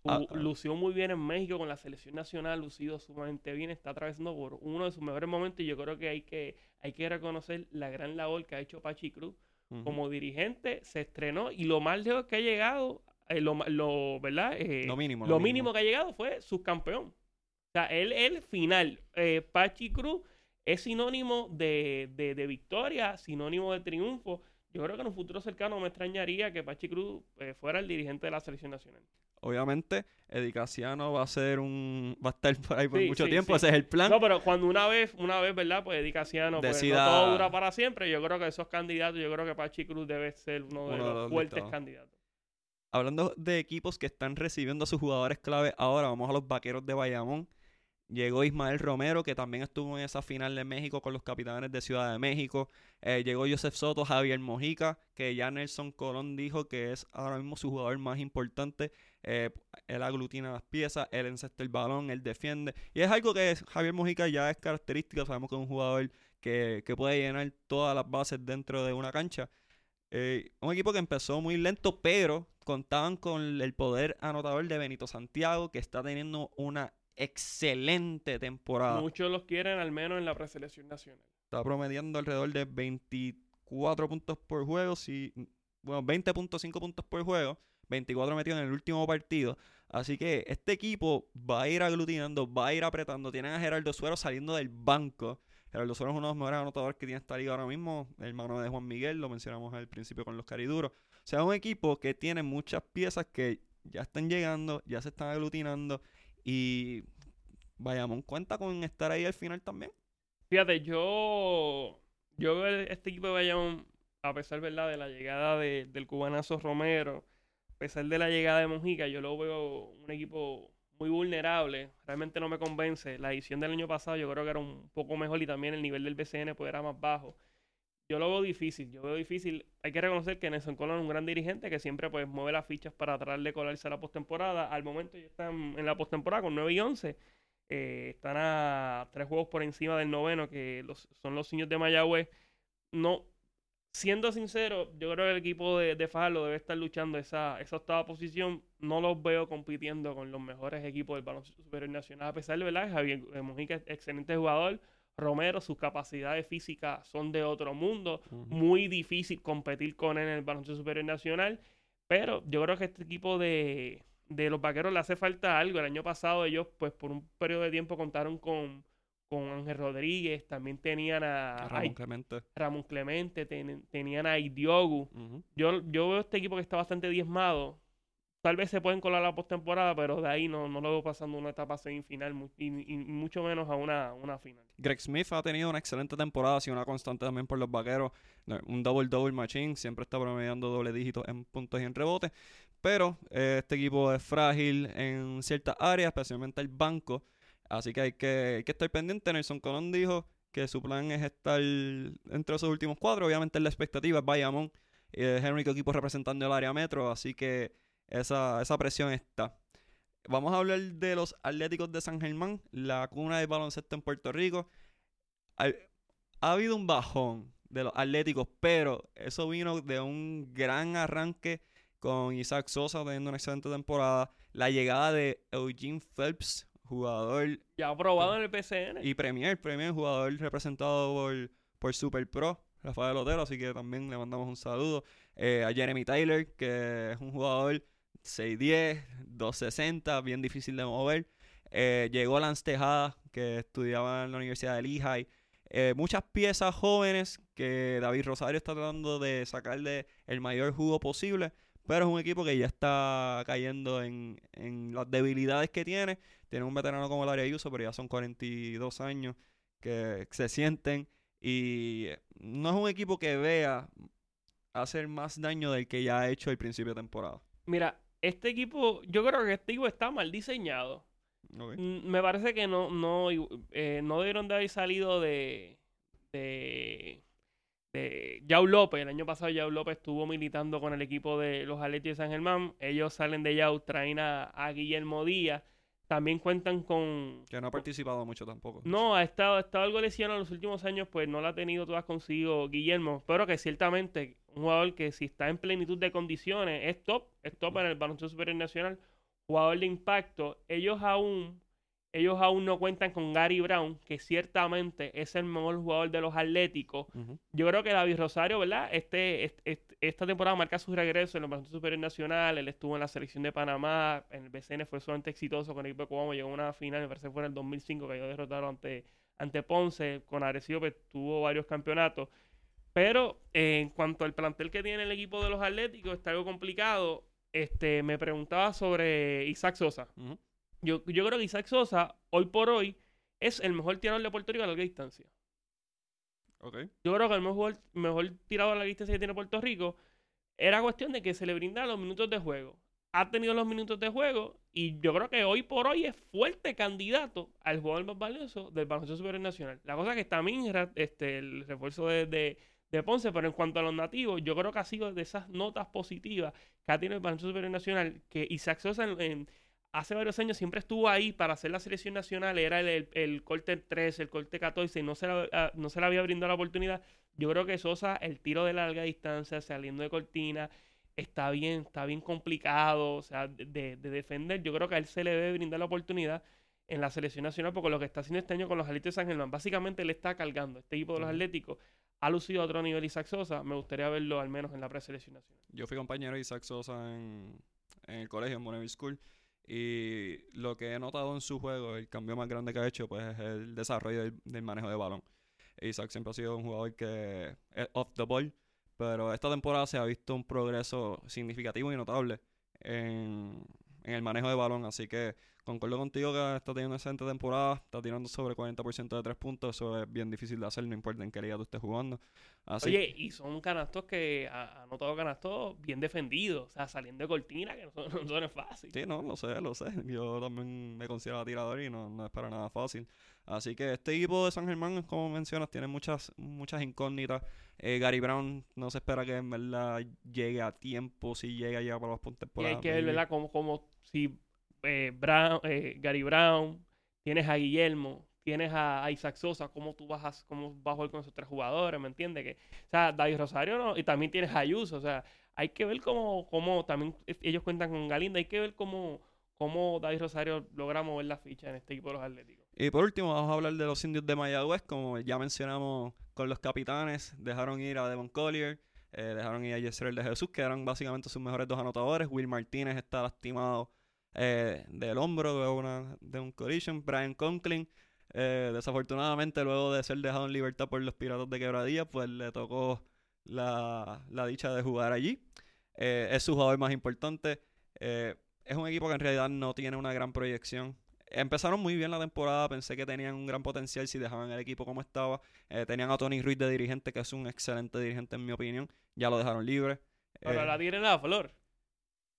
Ah, ah. lució muy bien en México con la selección nacional, lucido sumamente bien, está atravesando por uno de sus mejores momentos y yo creo que hay que, hay que reconocer la gran labor que ha hecho Pachi Cruz. Como dirigente se estrenó y lo más lejos que ha llegado, eh, lo, lo, ¿verdad? Eh, lo mínimo. Lo, mínimo. que ha llegado fue subcampeón. O sea, él, el final, eh, Pachi Cruz es sinónimo de, de, victoria, sinónimo de triunfo. Yo creo que en un futuro cercano me extrañaría que Pachi Cruz fuera el dirigente de la selección nacional obviamente, Edicaciano va a ser un va a estar por ahí por mucho tiempo, ese es el plan. No, pero cuando una vez, una vez, ¿verdad? Pues Edicaciano, pues no todo dura para siempre. Yo creo que esos candidatos, yo creo que Pachi Cruz debe ser uno de los, fuertes candidatos. Hablando de equipos que están recibiendo a sus jugadores clave, ahora vamos a los vaqueros de Bayamón. Llegó Ismael Romero, que también estuvo en esa final de México con los capitanes de Ciudad de México. Eh, llegó Joseph Soto, Javier Mojica, que ya Nelson Colón dijo que es ahora mismo su jugador más importante. Eh, él aglutina las piezas, él encesta el balón, él defiende. Y es algo que Javier Mojica ya es característico. Sabemos que es un jugador que, puede llenar todas las bases dentro de una cancha. Eh, un equipo que empezó muy lento, pero contaban con el poder anotador de Benito Santiago, que está teniendo una excelente temporada. Muchos los quieren al menos en la preselección nacional. Está promediando alrededor de 24 puntos por juego, si, bueno, 20.5 puntos por juego, 24 metidos en el último partido. Así que este equipo va a ir aglutinando, va a ir apretando. Tienen a Gerardo Suero saliendo del banco. Gerardo Suero es uno de los mejores anotadores que tiene esta liga ahora mismo, hermano de Juan Miguel, lo mencionamos al principio con los cariduros. O sea, es un equipo que tiene muchas piezas que ya están llegando, ya se están aglutinando y Bayamón cuenta con estar ahí al final también. Fíjate, yo, yo veo este equipo de Bayamón, a pesar ¿verdad? de la llegada del cubanazo Romero, a pesar de la llegada de Mojica, yo lo veo un equipo muy vulnerable. Realmente no me convence. La edición del año pasado yo creo que era un poco mejor y también el nivel del BCN pues era más bajo. Yo lo veo difícil, yo veo difícil. Hay que reconocer que Nelson Colón es un gran dirigente que siempre pues mueve las fichas para tratar de colarse a la postemporada. Al momento ya están en la postemporada con 9 y 11. Eh, están a tres juegos por encima del noveno, que los, son los niños de Mayagüez. No, siendo sincero, yo creo que el equipo de, de debe estar luchando esa, esa octava posición. No los veo compitiendo con los mejores equipos del baloncesto superior nacional. A pesar de verdad, Javier Mojica es excelente jugador. Romero, sus capacidades físicas son de otro mundo. Muy difícil competir con él en el baloncesto superior nacional. Pero yo creo que este equipo de, de los vaqueros le hace falta algo. El año pasado ellos, pues por un periodo de tiempo contaron con, con Ángel Rodríguez, también tenían a, Ramón Clemente, Ramón Clemente tenían a Idiogu. yo, yo veo este equipo que está bastante diezmado. Tal vez se pueden colar la postemporada, pero de ahí no, no lo veo pasando una etapa semifinal y, y, mucho menos a una, una, final. Greg Smith ha tenido una excelente temporada, ha sido una constante también por los vaqueros. Un double-double machine, siempre está promediando doble dígito en puntos y en rebotes. Pero eh, este equipo es frágil en ciertas áreas, especialmente el banco. Así que hay que, estar pendiente. Nelson Colón dijo que su plan es estar entre esos últimos cuatro. Obviamente la expectativa es Bayamón. y es el único equipo representando el área metro. Así que esa, esa presión está. Vamos a hablar de los Atléticos de San Germán, la cuna de baloncesto en Puerto Rico. ha habido un bajón de los Atléticos, pero eso vino de un gran arranque con Isaac Sosa teniendo una excelente temporada. La llegada de Eugene Phelps, jugador. Ya aprobado en el PCN. Y Premier, Premier, jugador representado por, por Super Pro, Rafael Otero, así que también le mandamos un saludo. Eh, a Jeremy Tyler, que es un jugador 6'10, 260, bien difícil de mover. Eh, llegó Lance Tejada, que estudiaba en la Universidad de Lehigh. Eh, muchas piezas jóvenes que David Rosario está tratando de sacarle el mayor jugo posible. Pero es un equipo que ya está cayendo en, las debilidades que tiene. Tiene un veterano como el Ayuso, pero ya son 42 años que se sienten. Y no es un equipo que vea hacer más daño del que ya ha hecho al principio de temporada. Mira, este equipo, yo creo que este equipo está mal diseñado. Me parece que no, no, eh, no debieron de haber salido de, de, de Yao López. El año pasado Yao López estuvo militando con el equipo de los Atletas de San Germán. Ellos salen de Yao, traen a, a Guillermo Díaz. También cuentan con... Que no ha participado mucho tampoco. No, ha estado, ha estado algo lesionado en los últimos años, pues no la ha tenido todas consigo Guillermo. Pero que ciertamente un jugador que si está en plenitud de condiciones es top, es top en el baloncesto superior nacional, jugador de impacto. Ellos aún, ellos aún no cuentan con Gary Brown, que ciertamente es el mejor jugador de los Atléticos. Yo creo que David Rosario, ¿verdad? Este, est- est- esta temporada marca su regreso en el baloncesto superior nacional. Él estuvo en la selección de Panamá, en el BCN fue sumamente exitoso con el equipo de Cuamo, llegó a una final, me parece que fue en el 2005 que ellos derrotaron ante, ante Ponce. Con Arecibo pues, tuvo varios campeonatos. Pero eh, en cuanto al plantel que tiene el equipo de los Atléticos, está algo complicado. Este, me preguntaba sobre Isaac Sosa. Yo, yo creo que Isaac Sosa, hoy por hoy, es el mejor tirador de Puerto Rico a larga distancia. Ok. Yo creo que el mejor, mejor tirador a la distancia que tiene Puerto Rico era cuestión de que se le brindaran los minutos de juego. Ha tenido los minutos de juego y yo creo que hoy por hoy es fuerte candidato al jugador más valioso del baloncesto superior nacional. La cosa que está Minra, este, el refuerzo de, de, de Ponce, pero en cuanto a los nativos, yo creo que ha sido de esas notas positivas que ha tenido el baloncesto superior nacional, que Isaac Sosa en- en- hace varios años siempre estuvo ahí para hacer la selección nacional, era el, el, el corte 13, el corte 14, y no se, le, ah, no se le había brindado la oportunidad. Yo creo que Sosa, el tiro de larga distancia, saliendo de cortina, está bien, está bien complicado, o sea, de, de- de defender. Yo creo que a él se le debe brindar la oportunidad en la selección nacional, porque lo que está haciendo este año con los Atléticos de San Germán, básicamente le está cargando. Este equipo de los. Atléticos ha lucido a otro nivel Isaac Sosa. Me gustaría verlo al menos en la preselección nacional. Yo fui compañero de Isaac Sosa en, en el colegio, en Bonneville School. Y lo que he notado en su juego, el cambio más grande que ha hecho, pues es el desarrollo del, manejo de balón. Isaac siempre ha sido un jugador que es off the ball, pero esta temporada se ha visto un progreso significativo y notable en el manejo de balón. Así que concuerdo contigo que está teniendo una excelente temporada, está tirando sobre 40% de tres puntos. Eso es bien difícil de hacer, no importa en qué liga tú estés jugando. Así Oye, y son canastos que ha anotado canastos bien defendidos, o sea, saliendo de cortina, que no, son- no es fácil. Sí, no, lo sé, lo sé. Yo también me considero tirador y no, no es para nada fácil. Así que este equipo de San Germán, como mencionas, tiene muchas, muchas incógnitas. Eh, Gary Brown no se espera que en verdad llegue a tiempo, si llega ya para los puntos Y hay que ver. ¿verdad? Como, como si eh, eh, Gary Brown, tienes a Guillermo, tienes a, a Isaac Sosa, ¿cómo tú vas a, cómo vas a jugar con esos tres jugadores? ¿Me entiendes? Que, o sea, David Rosario no, y también tienes a Ayuso, o sea, hay que ver cómo, cómo también ellos cuentan con Galinda, hay que ver cómo, cómo David Rosario logra mover la ficha en este equipo de los Atléticos. Y por último, vamos a hablar de los indios de Mayagüez. Como ya mencionamos con los capitanes, dejaron ir a Devon Collier, eh, dejaron ir a Yesrel de Jesús, que eran básicamente sus mejores dos anotadores. Will Martínez está lastimado eh, del hombro de, una, de un collision. Brian Conklin, eh, desafortunadamente, luego de ser dejado en libertad por los Piratas de Quebradilla, pues le tocó la, la dicha de jugar allí. Eh, es su jugador más importante. Es un equipo que en realidad no tiene una gran proyección. Empezaron muy bien la temporada, pensé que tenían un gran potencial si dejaban el equipo como estaba. Tenían a Tony Ruiz de dirigente, que es un excelente dirigente en mi opinión. Ya lo dejaron libre. Pero ahora tienen a Flor.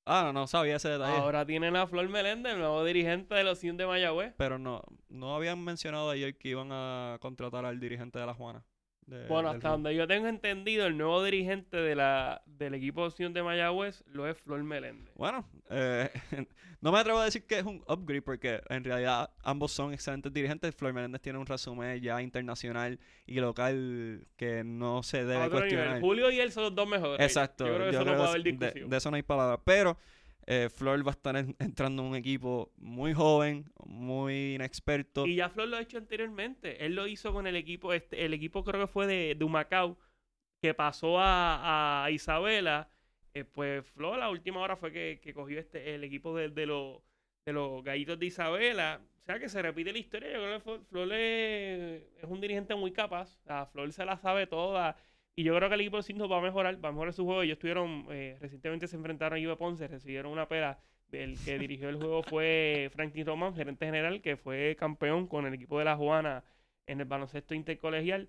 Ah, no, no sabía ese detalle. Ahora tienen a Flor Meléndez, el nuevo dirigente de los 100 de Mayagüez. Pero no, no habían mencionado ayer que iban a contratar al dirigente de la Juana. De- Bueno, hasta donde yo tengo entendido, el nuevo dirigente de la, del equipo de 100 de Mayagüez lo es Flor Meléndez. Bueno, eh, no me atrevo a decir que es un upgrade porque en realidad ambos son excelentes dirigentes. Flor Meléndez tiene un resumen ya internacional y local que no se debe nivel. cuestionar. Julio y él son los dos mejores. Exacto. Yo creo que yo eso no puede haber de- discusión. De, eso no hay palabra. Pero eh, Flor va a estar en- entrando en un equipo muy joven, muy inexperto. Y ya Flor lo ha hecho anteriormente. Él lo hizo con el equipo, este, el equipo creo que fue de, de Humacao, que pasó a, a Isabela. Eh, pues Flor, la última hora fue que, que cogió este el equipo de, de los de los gallitos de Isabela. O sea que se repite la historia. Yo creo que Flor, Flor es, es un dirigente muy capaz. Sea, Flor se la sabe toda. Y yo creo que el equipo de Signos va a mejorar, va a mejorar su juego. Ellos estuvieron, eh, recientemente se enfrentaron a Ibe Ponce, recibieron una pera. El que dirigió el juego fue Franklin Roman, gerente general, que fue campeón con el equipo de la Juana en el baloncesto intercolegial.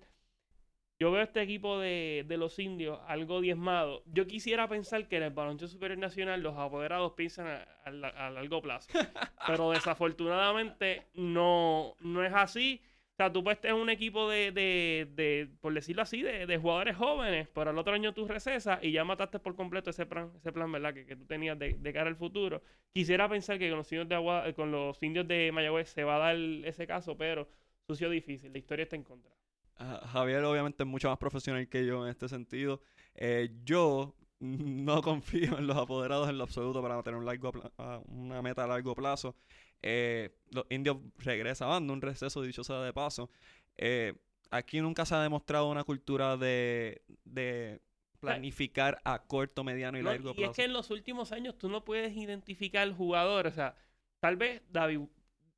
yo veo este equipo de, de los indios algo diezmado. Yo quisiera pensar que en el baloncesto superior nacional los apoderados piensan a, a- a largo plazo. Pero desafortunadamente no, no es así. O sea, tú puedes tener un equipo de, de, de, por decirlo así, de, de jugadores jóvenes, pero al otro año tú recesas y ya mataste por completo ese plan, ese plan ¿verdad? Que, que tú tenías de, cara al futuro. Quisiera pensar que con los indios de Agua- eh, con los indios de Mayagüez se va a dar ese caso, pero sucio difícil. La historia está en contra. Ah, Javier obviamente es mucho más profesional que yo en este sentido. Eh, yo no confío en los apoderados en lo absoluto para tener un largo ah, una meta a largo plazo. Eh, los indios regresan un receso dicho sea de paso. Eh, aquí nunca se ha demostrado una cultura de, de planificar a corto, mediano y No, largo y plazo. es que en los últimos años tú no puedes identificar jugadores. O sea, tal vez David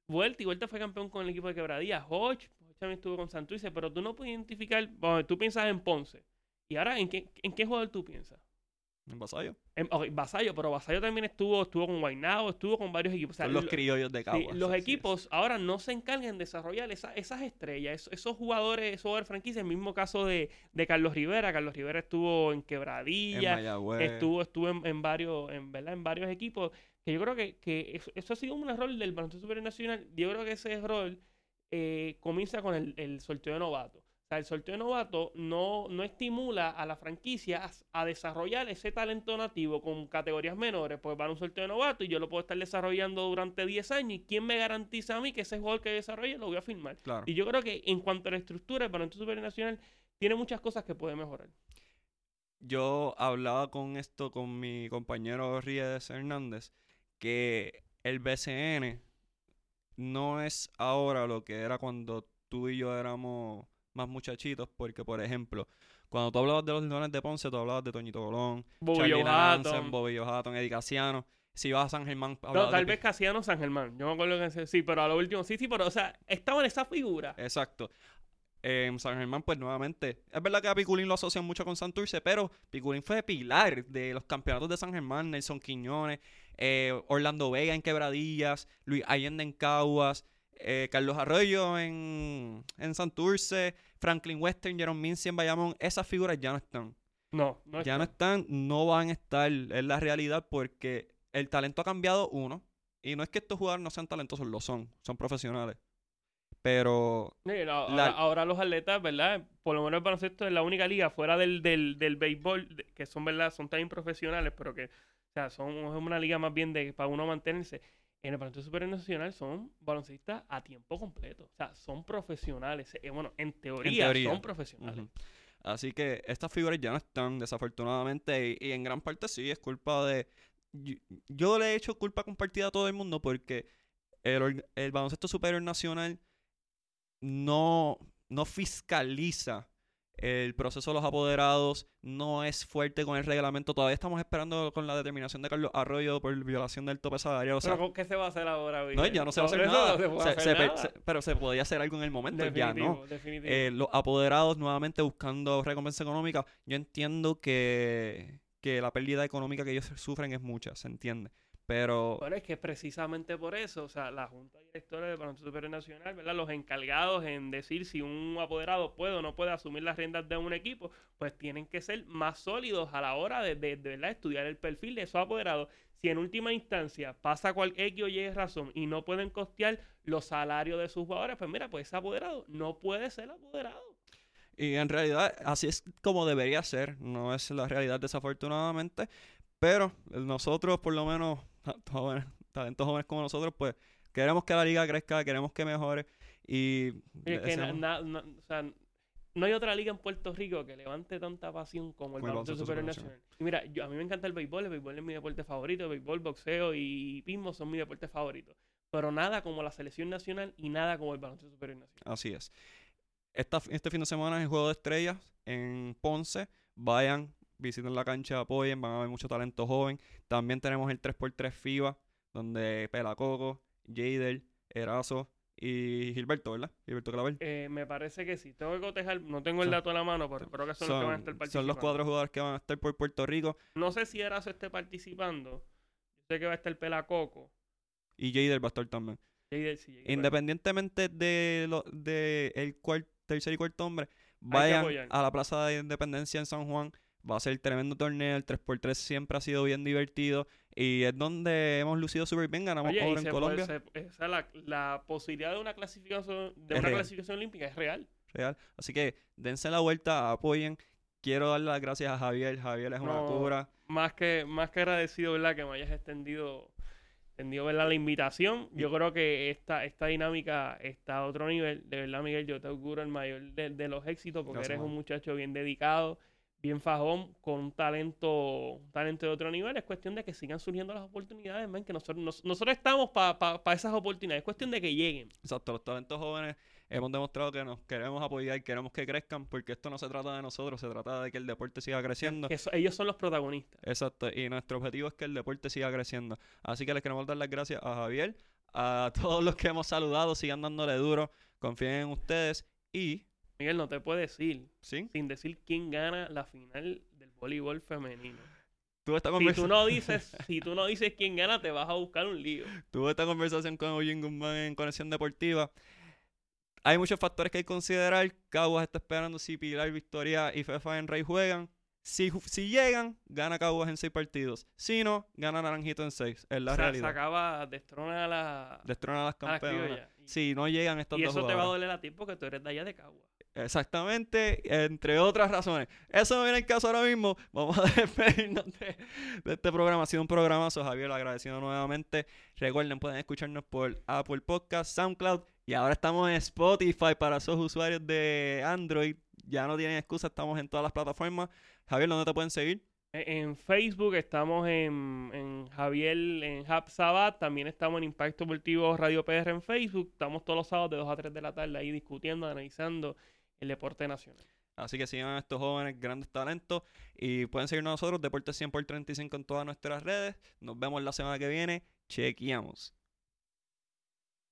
Vuelta, y Vuelta fue campeón con el equipo de Quebradilla. Hodge, Hodge también estuvo con Santurce, pero tú no puedes identificar. Bueno, tú piensas en Ponce. ¿Y ahora en qué, en qué jugador tú piensas? En Vasallo. En, ok, Vasallo, pero Vasallo también estuvo, estuvo con Guaynabo, estuvo con varios equipos. O sea, Son los lo- criollos de Sí, Caguas. los así es. equipos ahora no se encargan de desarrollar esa- esas estrellas, esos, esos jugadores, esos jugadores franquicia. El mismo caso de, de Carlos Rivera. Carlos Rivera estuvo en En Quebradilla, Mayagüez. estuvo, estuvo en, en varios, en verdad, en varios equipos. Que yo creo que, que eso, eso ha sido un error del baloncesto superior nacional. Yo creo que ese error eh, comienza con el, el sorteo de novato. Sea, el sorteo de novato no, no estimula a la franquicia a, a desarrollar ese talento nativo con categorías menores. Pues van a un sorteo de novato y yo lo puedo estar desarrollando durante 10 años. ¿Y quién me garantiza a mí que ese jugador que desarrolle lo voy a firmar? Claro. Y yo creo que en cuanto a la estructura, el baloncesto superior nacional tiene muchas cosas que puede mejorar. yo hablaba con esto con mi compañero Ríez Hernández, que el BCN no es ahora lo que era cuando tú y yo éramos más muchachitos, porque por ejemplo, cuando tú hablabas de los Leones de Ponce, tú hablabas de Toñito Colón, Johatton. Nansen, Bobby Johatton, Eddie Casiano. Si vas a San Germán, No, tal vez Casiano San Germán. Yo me acuerdo que sí, pero a lo último, sí, sí, pero o sea, estaba en esa figura. Exacto. En San Germán, pues nuevamente, es verdad que a Piculín lo asocian mucho con Santurce, pero Piculín fue pilar de los campeonatos de San Germán, Nelson Quiñones, eh, Orlando Vega en Quebradillas, Luis Allende en Caguas, eh, Carlos Arroyo en, en Santurce, Franklin Western, Jerome Mincy en Bayamón, esas figuras ya no están. No, no ya no está. están, no van a estar, es la realidad porque el talento ha cambiado uno, y no es que estos jugadores no sean talentosos, lo son, son profesionales. Pero Sí, no, ahora, La- ahora los atletas, ¿verdad? Por lo menos el baloncesto es la única liga fuera del, del, del béisbol, que son, ¿verdad? Son también profesionales, pero que, o sea, son es una liga más bien de para uno mantenerse. En el baloncesto superior nacional son baloncistas a tiempo completo. O sea, son profesionales. Eh, bueno, en teoría, teoría. son profesionales. Así que estas figuras ya no están, desafortunadamente, y, y en gran parte sí, es culpa de... Yo, yo le he hecho culpa compartida a todo el mundo porque el, el baloncesto superior nacional no, no fiscaliza el proceso de los apoderados, no es fuerte con el reglamento. Todavía estamos esperando con la determinación de Carlos Arroyo por violación del tope salarial. O sea, pero ¿qué se va a hacer ahora? no, ya no se va a hacer nada. no se puede Se- hacer se pe- nada. se- pero se podía hacer algo en el momento, ya no. Definitivo. Eh, los apoderados nuevamente buscando recompensa económica. Yo entiendo que, que la pérdida económica que ellos sufren es mucha, se entiende. Pero Bueno, es que precisamente por eso, o sea, la Junta Directora del Baloncesto Superior Nacional, ¿verdad? Los encargados en decir si un apoderado puede o no puede asumir las riendas de un equipo, pues tienen que ser más sólidos a la hora de, de, de, ¿verdad? estudiar el perfil de esos apoderados. Si en última instancia pasa cualquier X o Y razón y no pueden costear los salarios de sus jugadores, pues mira, pues ese apoderado no puede ser apoderado. y en realidad así es como debería ser. No es la realidad desafortunadamente. Pero nosotros por lo menos, jóvenes, talentos jóvenes como nosotros, pues queremos que la liga crezca, queremos que mejore. Y Es que na- na- na- o sea, no hay otra liga en Puerto Rico que levante tanta pasión como el baloncesto superior nacional. Y mira, yo, a mí me encanta el béisbol, el béisbol es mi deporte favorito, el béisbol, boxeo y pismo son mi deporte favorito. Pero nada como la selección nacional y nada como el baloncesto superior nacional. Así es. Esta, este fin de semana es el Juego de Estrellas en Ponce. Vayan, visiten la cancha, apoyen, van a ver mucho talento joven. También tenemos el 3x3 FIBA, donde Pelacoco, Jader, Erazo y Gilberto, ¿verdad? Gilberto Clavel. Eh, me parece que sí. Tengo que cotejar, no tengo el dato a la mano, pero creo que son, los que van a estar participando. son los cuatro jugadores que van a estar por Puerto Rico No sé si Erazo esté participando. Yo sé que va a estar Pelacoco. y Jader va a estar también. Jader sí. Independientemente de, lo, de el cuar- tercer y cuarto hombre, Vayan a la Plaza de Independencia en San Juan. Va a ser tremendo torneo. El 3x3 siempre ha sido bien divertido. Y es donde hemos lucido súper bien. Ganamos Oye, oro en se puede- Colombia. se- esa la, la posibilidad de una clasificación de Es una real. clasificación olímpica es real. Real. Así que dense la vuelta, apoyen. Quiero darle las gracias a Javier. Javier es una No. cura. Más que, más que agradecido, ¿verdad? Que me hayas extendido, extendido ¿verdad? la invitación. Yo creo que esta, esta dinámica está a otro nivel. De verdad, Miguel, yo te auguro el mayor de, de los éxitos porque Gracias, eres un mano. muchacho bien dedicado, bien fajón, con un talento, un talento de otro nivel. Es cuestión de que sigan surgiendo las oportunidades, man, que nosotros, nos- nosotros estamos para esas oportunidades. Es cuestión de que lleguen. Exacto, los talentos jóvenes hemos demostrado que nos queremos apoyar y queremos que crezcan porque esto no se trata de nosotros, se trata de que el deporte siga creciendo. Que so- ellos son los protagonistas. Exacto, y nuestro objetivo es que el deporte siga creciendo. Así que les queremos dar las gracias a Javier, a todos los que hemos saludado, sigan dándole duro, confíen en ustedes y, Miguel, no te puedes ir ¿sí? sin decir quién gana la final del voleibol femenino. Tuve esta, Si tú no dices, si tú no dices quién gana, te vas a buscar un lío. tuve esta conversación con Eugene Guzmán en Conexión Deportiva. Hay muchos factores que hay que considerar. Caguas está esperando si Pilar, Victoria y Fefa en Rey juegan. Si, si llegan, gana Caguas en seis partidos. Si no, gana Naranjito en seis. Es la O sea, se realidad. acaba, destrona a la, Destrona a las campeonas. Y, Si no llegan estas y dos eso te va a doler a ti porque tú eres de allá de Cagua. Exactamente, entre otras razones. Eso no viene el caso ahora mismo. Vamos a despedirnos de, este programa. Ha sido un programazo, Javier, agradecido nuevamente. Recuerden, pueden escucharnos por Apple Podcast, SoundCloud y ahora estamos en Spotify para esos usuarios de Android. Ya no tienen excusa, estamos en todas las plataformas. Javier, ¿dónde te pueden seguir? E- En Facebook estamos en, en Javier, en Hub Sabat. También estamos en Impacto Deportivo Radio PR en Facebook. Estamos todos los sábados de 2 a 3 de la tarde ahí discutiendo, analizando el deporte nacional. Así que sigan estos jóvenes, grandes talentos. Y pueden seguirnos nosotros, Deportes 100 por 35 en todas nuestras redes. Nos vemos la semana que viene. Chequeamos.